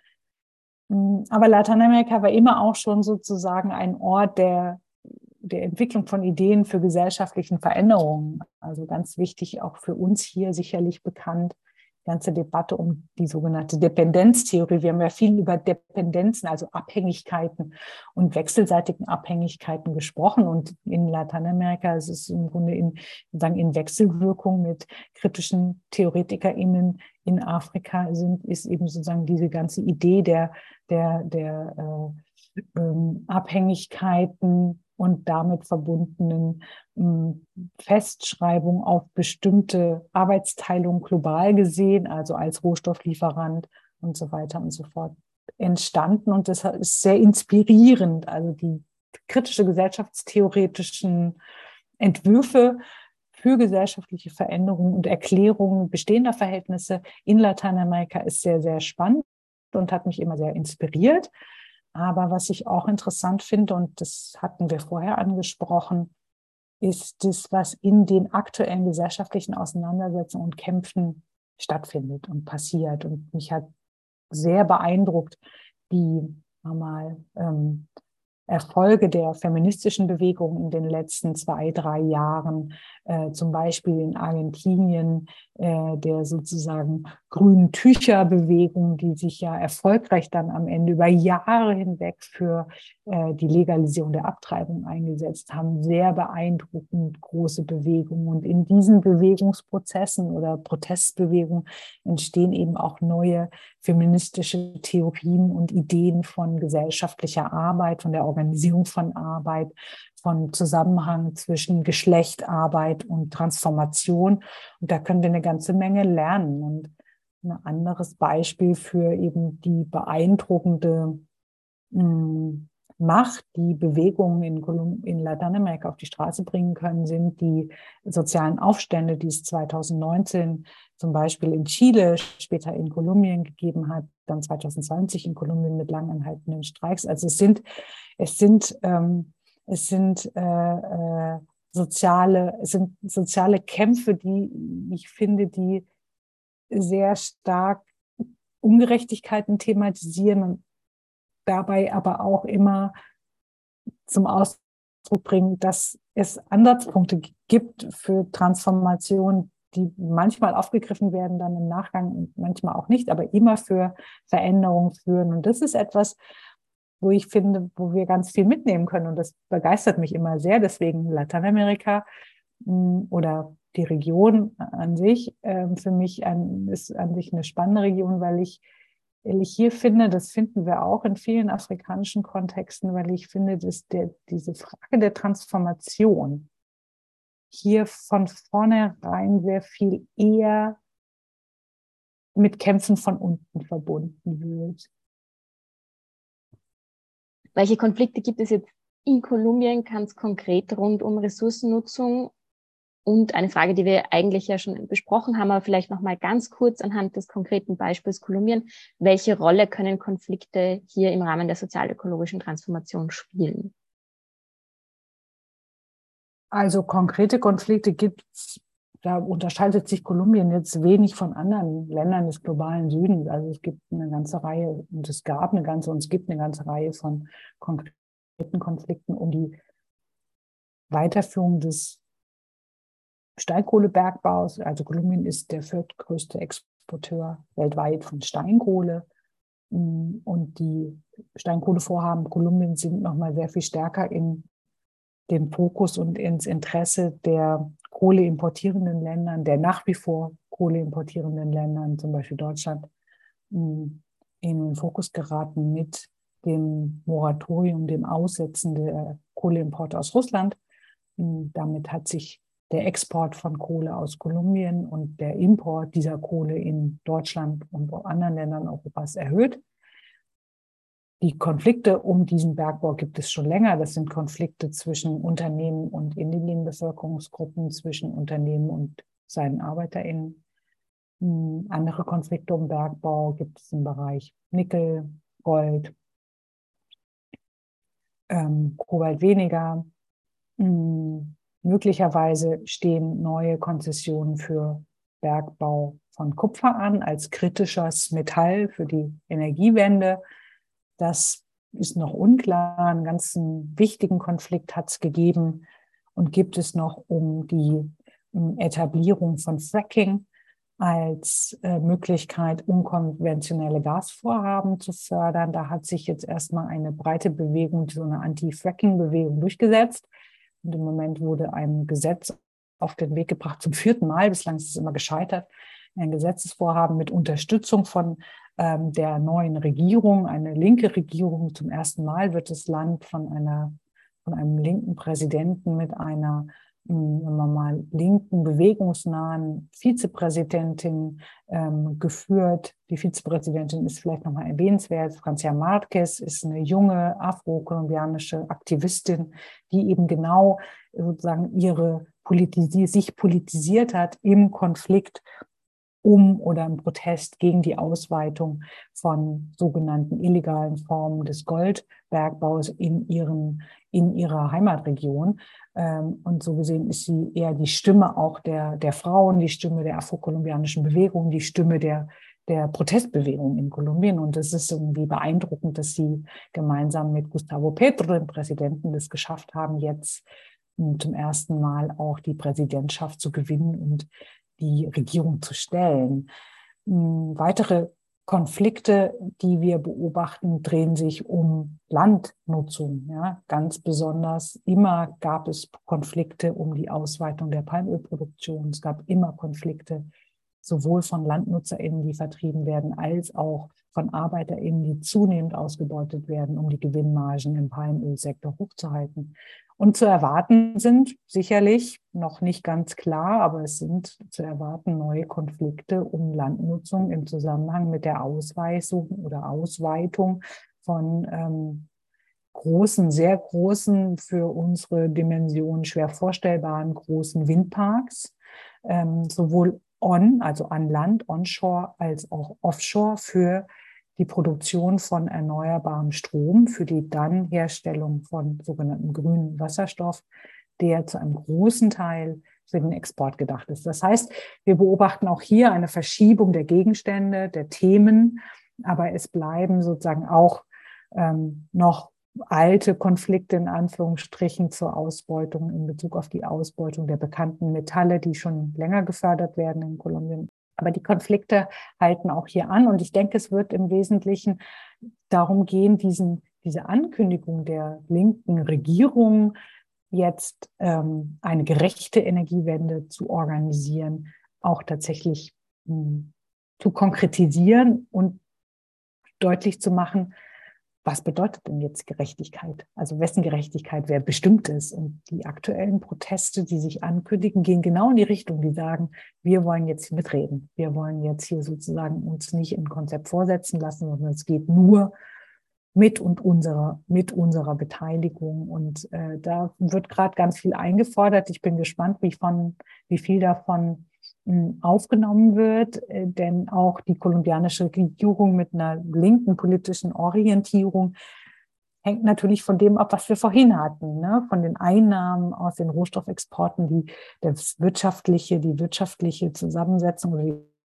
Mm, aber Lateinamerika war immer auch schon sozusagen ein Ort der, der Entwicklung von Ideen für gesellschaftlichen Veränderungen. Also ganz wichtig auch für uns hier sicherlich bekannt ganze Debatte um die sogenannte Dependenztheorie. Wir haben ja viel über Dependenzen, also Abhängigkeiten und wechselseitigen Abhängigkeiten gesprochen. Und in Lateinamerika ist es im Grunde in, sagen, in Wechselwirkung mit kritischen TheoretikerInnen in Afrika sind, ist eben sozusagen diese ganze Idee der, der, der äh, ähm, Abhängigkeiten und damit verbundenen hm, Festschreibung auf bestimmte Arbeitsteilung global gesehen, also als Rohstofflieferant und so weiter und so fort entstanden. Und das ist sehr inspirierend. Also die kritische gesellschaftstheoretischen Entwürfe für gesellschaftliche Veränderungen und Erklärungen bestehender Verhältnisse in Lateinamerika ist sehr, sehr spannend. und hat mich immer sehr inspiriert. Aber was ich auch interessant finde, und das hatten wir vorher angesprochen, ist das, was in den aktuellen gesellschaftlichen Auseinandersetzungen und Kämpfen stattfindet und passiert. Und mich hat sehr beeindruckt, wie mal ähm, Erfolge der feministischen Bewegung in den letzten zwei, drei Jahren, äh, zum Beispiel in Argentinien, äh, der sozusagen grünen Tücherbewegung, die sich ja erfolgreich dann am Ende über Jahre hinweg für äh, die Legalisierung der Abtreibung eingesetzt haben, sehr beeindruckend große Bewegungen. Und in diesen Bewegungsprozessen oder Protestbewegungen entstehen eben auch neue feministische Theorien und Ideen von gesellschaftlicher Arbeit, von der Organisierung von Arbeit, von Zusammenhang zwischen Geschlecht, Arbeit und Transformation. Und da können wir eine ganze Menge lernen. Und ein anderes Beispiel für eben die beeindruckende mh, hm, Macht, die Bewegungen in, Kolum in Lateinamerika auf die Straße bringen können, sind die sozialen Aufstände, die es 2019 zum Beispiel in Chile, später in Kolumbien gegeben hat, dann 2020 in Kolumbien mit langanhaltenden Streiks. Also es sind, es sind, ähm, es sind äh, äh, soziale, es sind soziale Kämpfe, die ich finde, die sehr stark Ungerechtigkeiten thematisieren und dabei aber auch immer zum Ausdruck bringen, dass es Ansatzpunkte gibt für Transformation, die manchmal aufgegriffen werden dann im Nachgang und manchmal auch nicht, aber immer für Veränderungen führen. Und das ist etwas, wo ich finde, wo wir ganz viel mitnehmen können. Und das begeistert mich immer sehr. Deswegen Lateinamerika hm, oder die Region an sich ähm, für mich ein, ist an sich eine spannende Region, weil ich ich hier finde, das finden wir auch in vielen afrikanischen Kontexten, weil ich finde, dass der, diese Frage der Transformation hier von vornherein sehr viel eher mit Kämpfen von unten verbunden wird. Welche Konflikte gibt es jetzt in Kolumbien ganz konkret rund um Ressourcennutzung und eine Frage, die wir eigentlich ja schon besprochen haben, aber vielleicht noch mal ganz kurz anhand des konkreten Beispiels Kolumbien. Welche Rolle können Konflikte hier im Rahmen der sozialökologischen Transformation spielen? Also konkrete Konflikte gibt es, da unterscheidet sich Kolumbien jetzt wenig von anderen Ländern des globalen Südens. Also es gibt eine ganze Reihe und es gab eine ganze und es gibt eine ganze Reihe von konkreten Konflikten um die Weiterführung des Steinkohlebergbaus. Also Kolumbien ist der viertgrößte Exporteur weltweit von Steinkohle. Mm, und die Steinkohlevorhaben Kolumbiens sind nochmal sehr viel stärker in den Fokus und ins Interesse der kohleimportierenden Ländern, der nach wie vor kohleimportierenden Ländern, zum Beispiel Deutschland, mm, in den Fokus geraten mit dem Moratorium, dem Aussetzen der Kohleimporte aus Russland. Mm, damit hat sich der Export von Kohle aus Kolumbien und der Import dieser Kohle in Deutschland und anderen Ländern Europas erhöht. Die Konflikte um diesen Bergbau gibt es schon länger. Das sind Konflikte zwischen Unternehmen und indigenen Bevölkerungsgruppen, zwischen Unternehmen und seinen ArbeiterInnen. Hm, andere Konflikte um Bergbau gibt es im Bereich Nickel, Gold, ähm, Kobalt weniger. Hm, Möglicherweise stehen neue Konzessionen für Bergbau von Kupfer an als kritisches Metall für die Energiewende. Das ist noch unklar. Einen ganzen wichtigen Konflikt hat es gegeben und gibt es noch um die Etablierung von Fracking als äh, Möglichkeit, unkonventionelle Gasvorhaben zu fördern. Da hat sich jetzt erstmal eine breite Bewegung, so eine Anti-Fracking-Bewegung durchgesetzt. Und im Moment wurde ein Gesetz auf den Weg gebracht zum vierten Mal. Bislang ist es immer gescheitert. Ein Gesetzesvorhaben mit Unterstützung von ähm, der neuen Regierung, eine linke Regierung. Zum ersten Mal wird das Land von einer, von einem linken Präsidenten mit einer wenn wir mal linken, bewegungsnahen Vizepräsidentin ähm, geführt. Die Vizepräsidentin ist vielleicht nochmal erwähnenswert. Francia Marquez ist eine junge afro-kolumbianische Aktivistin, die eben genau sozusagen ihre politisi sich politisiert hat im Konflikt um oder im Protest gegen die Ausweitung von sogenannten illegalen Formen des Goldbergbaus in, ihren, in ihrer Heimatregion. Ähm, und so gesehen ist sie eher die Stimme auch der, der Frauen, die Stimme der afrokolumbianischen Bewegung, die Stimme der, der Protestbewegung in Kolumbien. Und es ist irgendwie beeindruckend, dass sie gemeinsam mit Gustavo Petro, dem Präsidenten, das geschafft haben, jetzt zum ersten Mal auch die Präsidentschaft zu gewinnen und die Regierung zu stellen. Hm, weitere Konflikte, die wir beobachten, drehen sich um Landnutzung. Ja, ganz besonders immer gab es Konflikte um die Ausweitung der Palmölproduktion. Es gab immer Konflikte sowohl von LandnutzerInnen, die vertrieben werden, als auch von ArbeiterInnen, die zunehmend ausgebeutet werden, um die Gewinnmargen im Palmölsektor hochzuhalten. Und zu erwarten sind sicherlich noch nicht ganz klar, aber es sind zu erwarten neue Konflikte um Landnutzung im Zusammenhang mit der Ausweisung oder Ausweitung von ähm, großen, sehr großen, für unsere Dimension schwer vorstellbaren großen Windparks, ähm, sowohl on, also an Land, onshore, als auch offshore für die Produktion von erneuerbarem Strom für die dann Herstellung von sogenannten grünen Wasserstoff, der zu einem großen Teil für den Export gedacht ist. Das heißt, wir beobachten auch hier eine Verschiebung der Gegenstände, der Themen, aber es bleiben sozusagen auch ähm, noch alte Konflikte in Anführungsstrichen zur Ausbeutung in Bezug auf die Ausbeutung der bekannten Metalle, die schon länger gefördert werden in Kolumbien aber die Konflikte halten auch hier an. Und ich denke, es wird im Wesentlichen darum gehen, diesen, diese Ankündigung der linken Regierung jetzt ähm, eine gerechte Energiewende zu organisieren, auch tatsächlich mh, hm, zu konkretisieren und deutlich zu machen, was bedeutet denn jetzt Gerechtigkeit? Also wessen Gerechtigkeit wer bestimmt ist? Und die aktuellen Proteste, die sich ankündigen, gehen genau in die Richtung, die sagen, wir wollen jetzt mitreden. Wir wollen jetzt hier sozusagen uns nicht ein Konzept vorsetzen lassen, sondern es geht nur mit und unserer, mit unserer Beteiligung. Und äh, da wird gerade ganz viel eingefordert. Ich bin gespannt, wie von, wie viel davon aufgenommen wird, äh, denn auch die kolumbianische Regierung mit einer linken politischen Orientierung hängt natürlich von dem ab, was wir vorhin hatten, ne? von den Einnahmen aus den Rohstoffexporten, die das wirtschaftliche, die wirtschaftliche Zusammensetzung oder die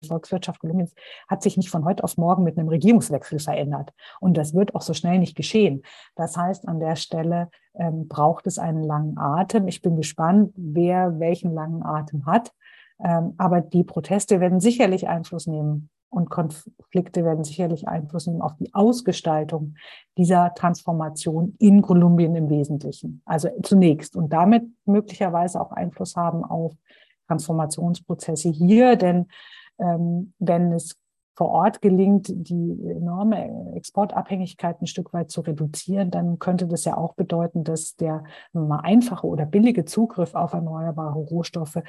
Volkswirtschaft Kolumbiens hat sich nicht von heute auf morgen mit einem Regierungswechsel verändert. Und das wird auch so schnell nicht geschehen. Das heißt, an der Stelle ähm, braucht es einen langen Atem. Ich bin gespannt, wer welchen langen Atem hat. Ähm, aber die Proteste werden sicherlich Einfluss nehmen und Konflikte werden sicherlich Einfluss nehmen auf die Ausgestaltung dieser Transformation in Kolumbien im Wesentlichen. Also zunächst und damit möglicherweise auch Einfluss haben auf Transformationsprozesse hier, denn ähm, wenn es vor Ort gelingt, die enorme Exportabhängigkeit ein Stück weit zu reduzieren, dann könnte das ja auch bedeuten, dass der mal einfache oder billige Zugriff auf erneuerbare Rohstoffe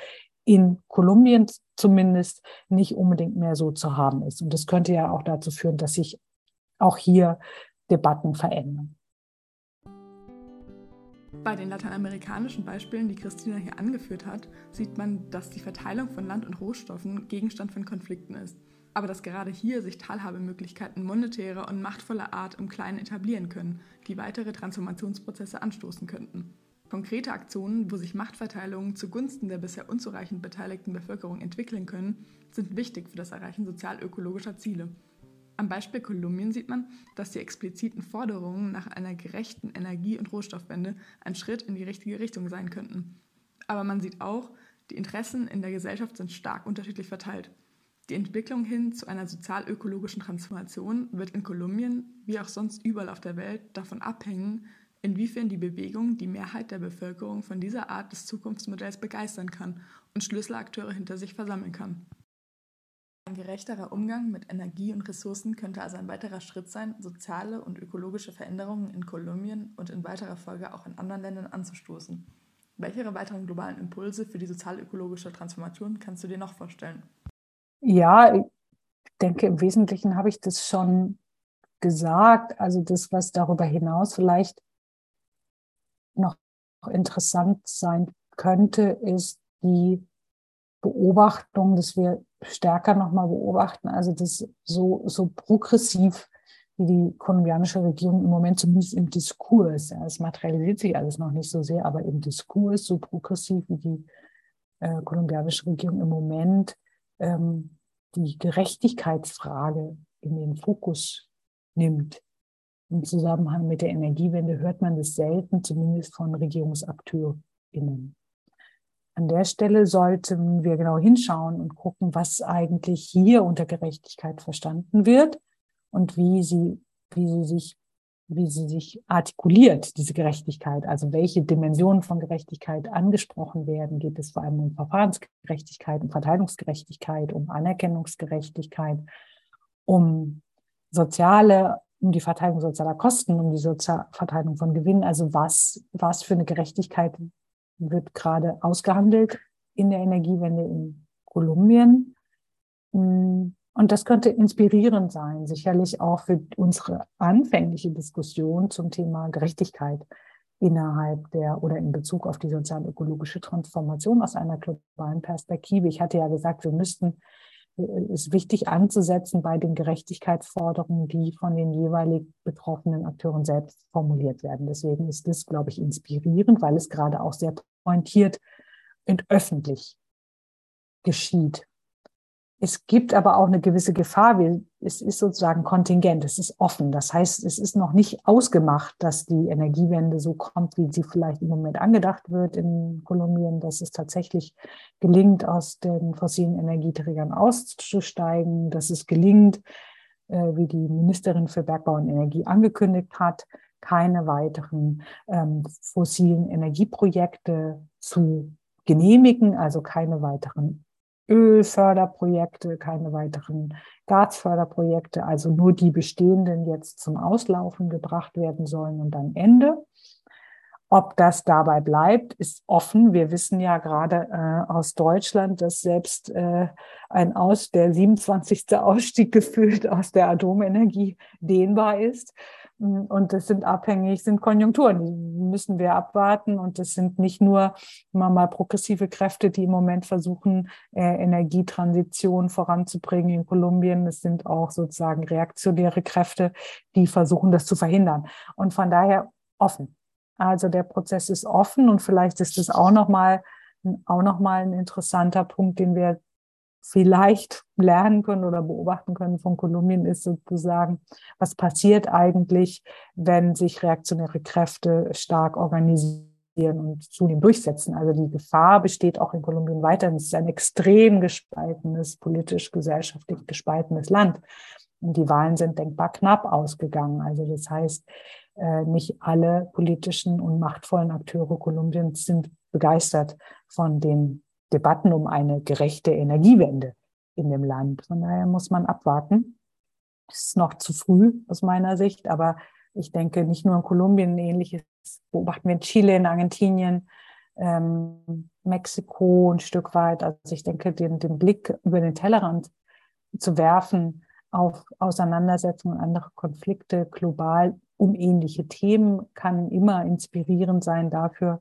in Kolumbien zumindest nicht unbedingt mehr so zu haben ist. Und das könnte ja auch dazu führen, dass sich auch hier Debatten verändern. Bei den lateinamerikanischen Beispielen, die Christina hier angeführt hat, sieht man, dass die Verteilung von Land und Rohstoffen Gegenstand von Konflikten ist. Aber dass gerade hier sich Teilhabemöglichkeiten monetärer und machtvoller Art im Kleinen etablieren können, die weitere Transformationsprozesse anstoßen könnten. Konkrete Aktionen, wo sich Machtverteilungen zugunsten der bisher unzureichend beteiligten Bevölkerung entwickeln können, sind wichtig für das Erreichen sozial-ökologischer Ziele. Am Beispiel Kolumbien sieht man, dass die expliziten Forderungen nach einer gerechten Energie- und Rohstoffwende ein Schritt in die richtige Richtung sein könnten. Aber man sieht auch, die Interessen in der Gesellschaft sind stark unterschiedlich verteilt. Die Entwicklung hin zu einer sozial-ökologischen Transformation wird in Kolumbien, wie auch sonst überall auf der Welt, davon abhängen, inwiefern die Bewegung die Mehrheit der Bevölkerung von dieser Art des Zukunftsmodells begeistern kann und Schlüsselakteure hinter sich versammeln kann. Ein gerechterer Umgang mit Energie und Ressourcen könnte also ein weiterer Schritt sein, soziale und ökologische Veränderungen in Kolumbien und in weiterer Folge auch in anderen Ländern anzustoßen. Welche weiteren globalen Impulse für die sozial-ökologische Transformation kannst du dir noch vorstellen? Ja, ich denke, im Wesentlichen habe ich das schon gesagt. Also das, was darüber hinaus vielleicht noch interessant sein könnte, ist die Beobachtung, dass wir stärker nochmal beobachten. Also das so, so progressiv wie die kolumbianische Regierung im Moment zumindest im Diskurs, ja, es materialisiert sich alles noch nicht so sehr, aber im Diskurs so progressiv wie die äh, kolumbianische Regierung im Moment ähm, die Gerechtigkeitsfrage in den Fokus nimmt. Im Zusammenhang mit der Energiewende hört man das selten, zumindest von RegierungsakteurInnen. An der Stelle sollten wir genau hinschauen und gucken, was eigentlich hier unter Gerechtigkeit verstanden wird und wie sie, wie sie sich, wie sie sich artikuliert, diese Gerechtigkeit. Also welche Dimensionen von Gerechtigkeit angesprochen werden. Geht es vor allem um Verfahrensgerechtigkeit, um Verteilungsgerechtigkeit, um Anerkennungsgerechtigkeit, um soziale, um die Verteilung sozialer Kosten, um die Sozial Verteilung von Gewinnen. Also was, was für eine Gerechtigkeit wird gerade ausgehandelt in der Energiewende in Kolumbien. Hm, und das könnte inspirierend sein, sicherlich auch für unsere anfängliche Diskussion zum Thema Gerechtigkeit innerhalb der oder in Bezug auf die sozial-ökologische Transformation aus einer globalen Perspektive. Ich hatte ja gesagt, wir müssten, es ist wichtig anzusetzen bei den Gerechtigkeitsforderungen, die von den jeweilig betroffenen Akteuren selbst formuliert werden. Deswegen ist das, glaube ich, inspirierend, weil es gerade auch sehr pointiert und öffentlich geschieht. Es gibt aber auch eine gewisse Gefahr. Es ist sozusagen kontingent, es ist offen. Das heißt, es ist noch nicht ausgemacht, dass die Energiewende so kommt, wie sie vielleicht im Moment angedacht wird in Kolumbien, dass es tatsächlich gelingt, aus den fossilen Energieträgern auszusteigen, dass es gelingt, äh, wie die Ministerin für Bergbau und Energie angekündigt hat, keine weiteren ähm, fossilen Energieprojekte zu genehmigen, also keine weiteren Ölförderprojekte, keine weiteren Gasförderprojekte, also nur die bestehenden jetzt zum Auslaufen gebracht werden sollen und dann Ende. Ob das dabei bleibt, ist offen. Wir wissen ja gerade äh, aus Deutschland, dass selbst äh, ein aus der 27. Ausstieg gefühlt aus der Atomenergie dehnbar ist. Und das sind abhängig, sind Konjunkturen, die müssen wir abwarten. Und das sind nicht nur immer mal progressive Kräfte, die im Moment versuchen, äh, Energietransition voranzubringen in Kolumbien. Es sind auch sozusagen reaktionäre Kräfte, die versuchen, das zu verhindern. Und von daher offen. Also der Prozess ist offen und vielleicht ist das auch nochmal auch noch mal ein interessanter Punkt, den wir vielleicht lernen können oder beobachten können von Kolumbien, ist sozusagen, was passiert eigentlich, wenn sich reaktionäre Kräfte stark organisieren und zunehmend durchsetzen. Also die Gefahr besteht auch in Kolumbien weiterhin. Es ist ein extrem gespaltenes, politisch, gesellschaftlich gespaltenes Land. Und die Wahlen sind denkbar knapp ausgegangen. Also das heißt, äh, nicht alle politischen und machtvollen Akteure Kolumbiens sind begeistert von den Debatten um eine gerechte Energiewende in dem Land. Von daher muss man abwarten. Es ist noch zu früh aus meiner Sicht, aber ich denke, nicht nur in Kolumbien ähnliches beobachten wir in Chile, in Argentinien, ähm, Mexiko ein Stück weit. Also ich denke, den, den Blick über den Tellerrand zu werfen auf Auseinandersetzungen, andere Konflikte global um ähnliche Themen kann immer inspirierend sein dafür,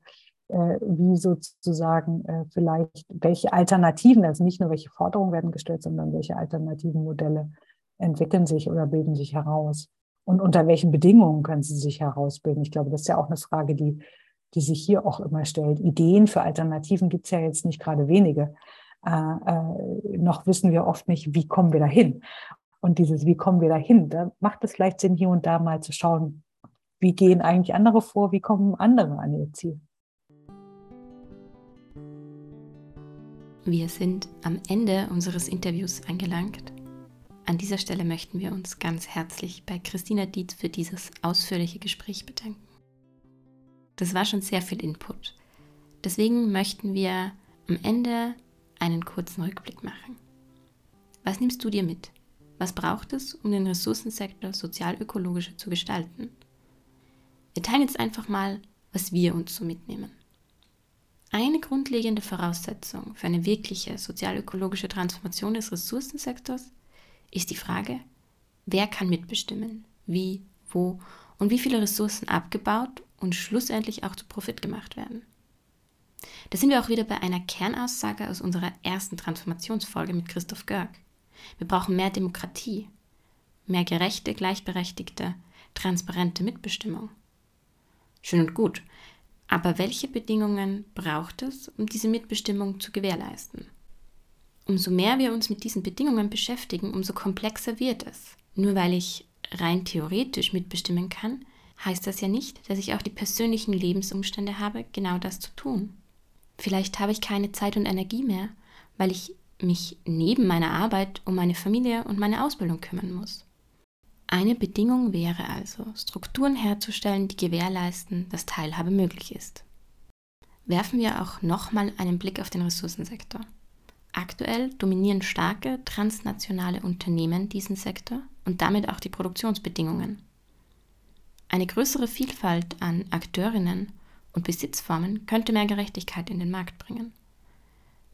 wie sozusagen äh, vielleicht welche Alternativen, also nicht nur welche Forderungen werden gestellt, sondern welche alternativen Modelle entwickeln sich oder bilden sich heraus. Und unter welchen Bedingungen können sie sich herausbilden? Ich glaube, das ist ja auch eine Frage, die, die sich hier auch immer stellt. Ideen für Alternativen gibt es ja jetzt nicht gerade wenige. Äh, äh, noch wissen wir oft nicht, wie kommen wir dahin. Und dieses, wie kommen wir dahin, da macht es vielleicht Sinn, hier und da mal zu schauen, wie gehen eigentlich andere vor, wie kommen andere an ihr Ziel. Wir sind am Ende unseres Interviews angelangt. An dieser Stelle möchten wir uns ganz herzlich bei Christina Dietz für dieses ausführliche Gespräch bedanken. Das war schon sehr viel Input. Deswegen möchten wir am Ende einen kurzen Rückblick machen. Was nimmst du dir mit? Was braucht es, um den Ressourcensektor sozial-ökologischer zu gestalten? Wir teilen jetzt einfach mal, was wir uns so mitnehmen. Eine grundlegende Voraussetzung für eine wirkliche sozial-ökologische Transformation des Ressourcensektors ist die Frage, wer kann mitbestimmen, wie, wo und wie viele Ressourcen abgebaut und schlussendlich auch zu Profit gemacht werden. Da sind wir auch wieder bei einer Kernaussage aus unserer ersten Transformationsfolge mit Christoph Görg. Wir brauchen mehr Demokratie, mehr gerechte, gleichberechtigte, transparente Mitbestimmung. Schön und gut, aber welche Bedingungen braucht es, um diese Mitbestimmung zu gewährleisten? Umso mehr wir uns mit diesen Bedingungen beschäftigen, umso komplexer wird es. Nur weil ich rein theoretisch mitbestimmen kann, heißt das ja nicht, dass ich auch die persönlichen Lebensumstände habe, genau das zu tun. Vielleicht habe ich keine Zeit und Energie mehr, weil ich mich neben meiner Arbeit um meine Familie und meine Ausbildung kümmern muss. Eine Bedingung wäre also, Strukturen herzustellen, die gewährleisten, dass Teilhabe möglich ist. Werfen wir auch nochmal einen Blick auf den Ressourcensektor. Aktuell dominieren starke transnationale Unternehmen diesen Sektor und damit auch die Produktionsbedingungen. Eine größere Vielfalt an Akteurinnen und Besitzformen könnte mehr Gerechtigkeit in den Markt bringen.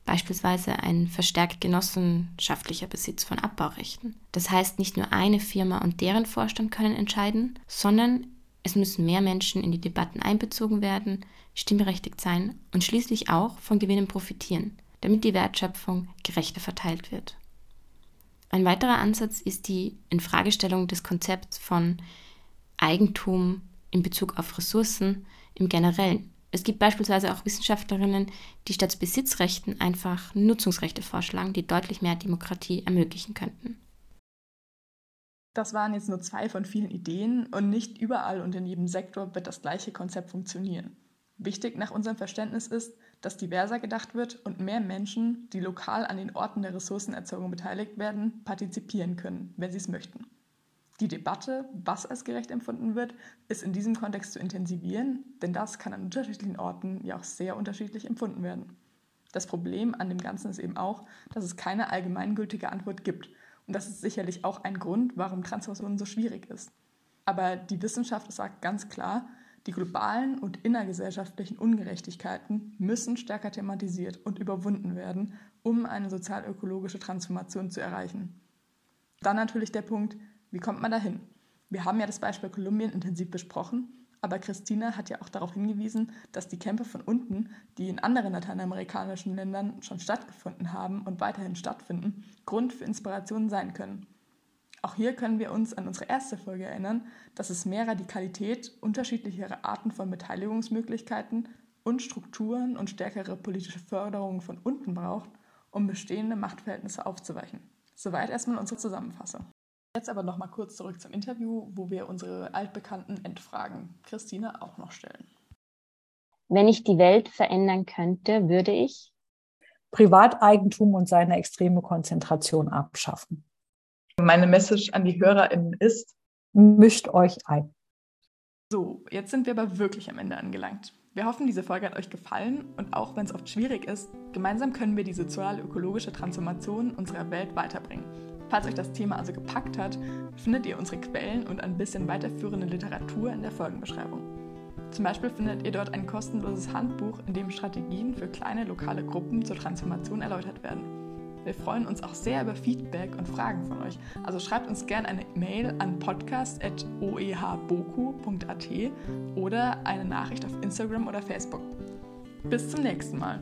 Beispielsweise ein verstärkt genossenschaftlicher Besitz von Abbaurechten. Das heißt, nicht nur eine Firma und deren Vorstand können entscheiden, sondern es müssen mehr Menschen in die Debatten einbezogen werden, stimmberechtigt sein und schließlich auch von Gewinnen profitieren, damit die Wertschöpfung gerechter verteilt wird. Ein weiterer Ansatz ist die Infragestellung des Konzepts von Eigentum in Bezug auf Ressourcen im Generellen. Es gibt beispielsweise auch Wissenschaftlerinnen, die statt Besitzrechten einfach Nutzungsrechte vorschlagen, die deutlich mehr Demokratie ermöglichen könnten. Das waren jetzt nur zwei von vielen Ideen und nicht überall und in jedem Sektor wird das gleiche Konzept funktionieren. Wichtig nach unserem Verständnis ist, dass diverser gedacht wird und mehr Menschen, die lokal an den Orten der Ressourcenerzeugung beteiligt werden, partizipieren können, wenn sie es möchten. Die Debatte, was als gerecht empfunden wird, ist in diesem Kontext zu intensivieren, denn das kann an unterschiedlichen Orten ja auch sehr unterschiedlich empfunden werden. Das Problem an dem Ganzen ist eben auch, dass es keine allgemeingültige Antwort gibt. Und das ist sicherlich auch ein Grund, warum Transformation so schwierig ist. Aber die Wissenschaft sagt ganz klar, die globalen und innergesellschaftlichen Ungerechtigkeiten müssen stärker thematisiert und überwunden werden, um eine sozial-ökologische Transformation zu erreichen. Dann natürlich der Punkt, wie kommt man dahin? Wir haben ja das Beispiel Kolumbien intensiv besprochen, aber Christina hat ja auch darauf hingewiesen, dass die Kämpfe von unten, die in anderen lateinamerikanischen Ländern schon stattgefunden haben und weiterhin stattfinden, Grund für Inspiration sein können. Auch hier können wir uns an unsere erste Folge erinnern, dass es mehr Radikalität, unterschiedlichere Arten von Beteiligungsmöglichkeiten und Strukturen und stärkere politische Förderungen von unten braucht, um bestehende Machtverhältnisse aufzuweichen. Soweit erstmal unsere Zusammenfassung. Jetzt aber noch mal kurz zurück zum Interview, wo wir unsere altbekannten Endfragen Christine auch noch stellen. Wenn ich die Welt verändern könnte, würde ich Privateigentum und seine extreme Konzentration abschaffen. Meine Message an die HörerInnen ist: Mischt euch ein. So, jetzt sind wir aber wirklich am Ende angelangt. Wir hoffen, diese Folge hat euch gefallen und auch wenn es oft schwierig ist, gemeinsam können wir die sozial-ökologische Transformation unserer Welt weiterbringen. Falls euch das Thema also gepackt hat, findet ihr unsere Quellen und ein bisschen weiterführende Literatur in der Folgenbeschreibung. Zum Beispiel findet ihr dort ein kostenloses Handbuch, in dem Strategien für kleine lokale Gruppen zur Transformation erläutert werden. Wir freuen uns auch sehr über Feedback und Fragen von euch. Also schreibt uns gerne eine Mail an podcast.oehboku.at oder eine Nachricht auf Instagram oder Facebook. Bis zum nächsten Mal.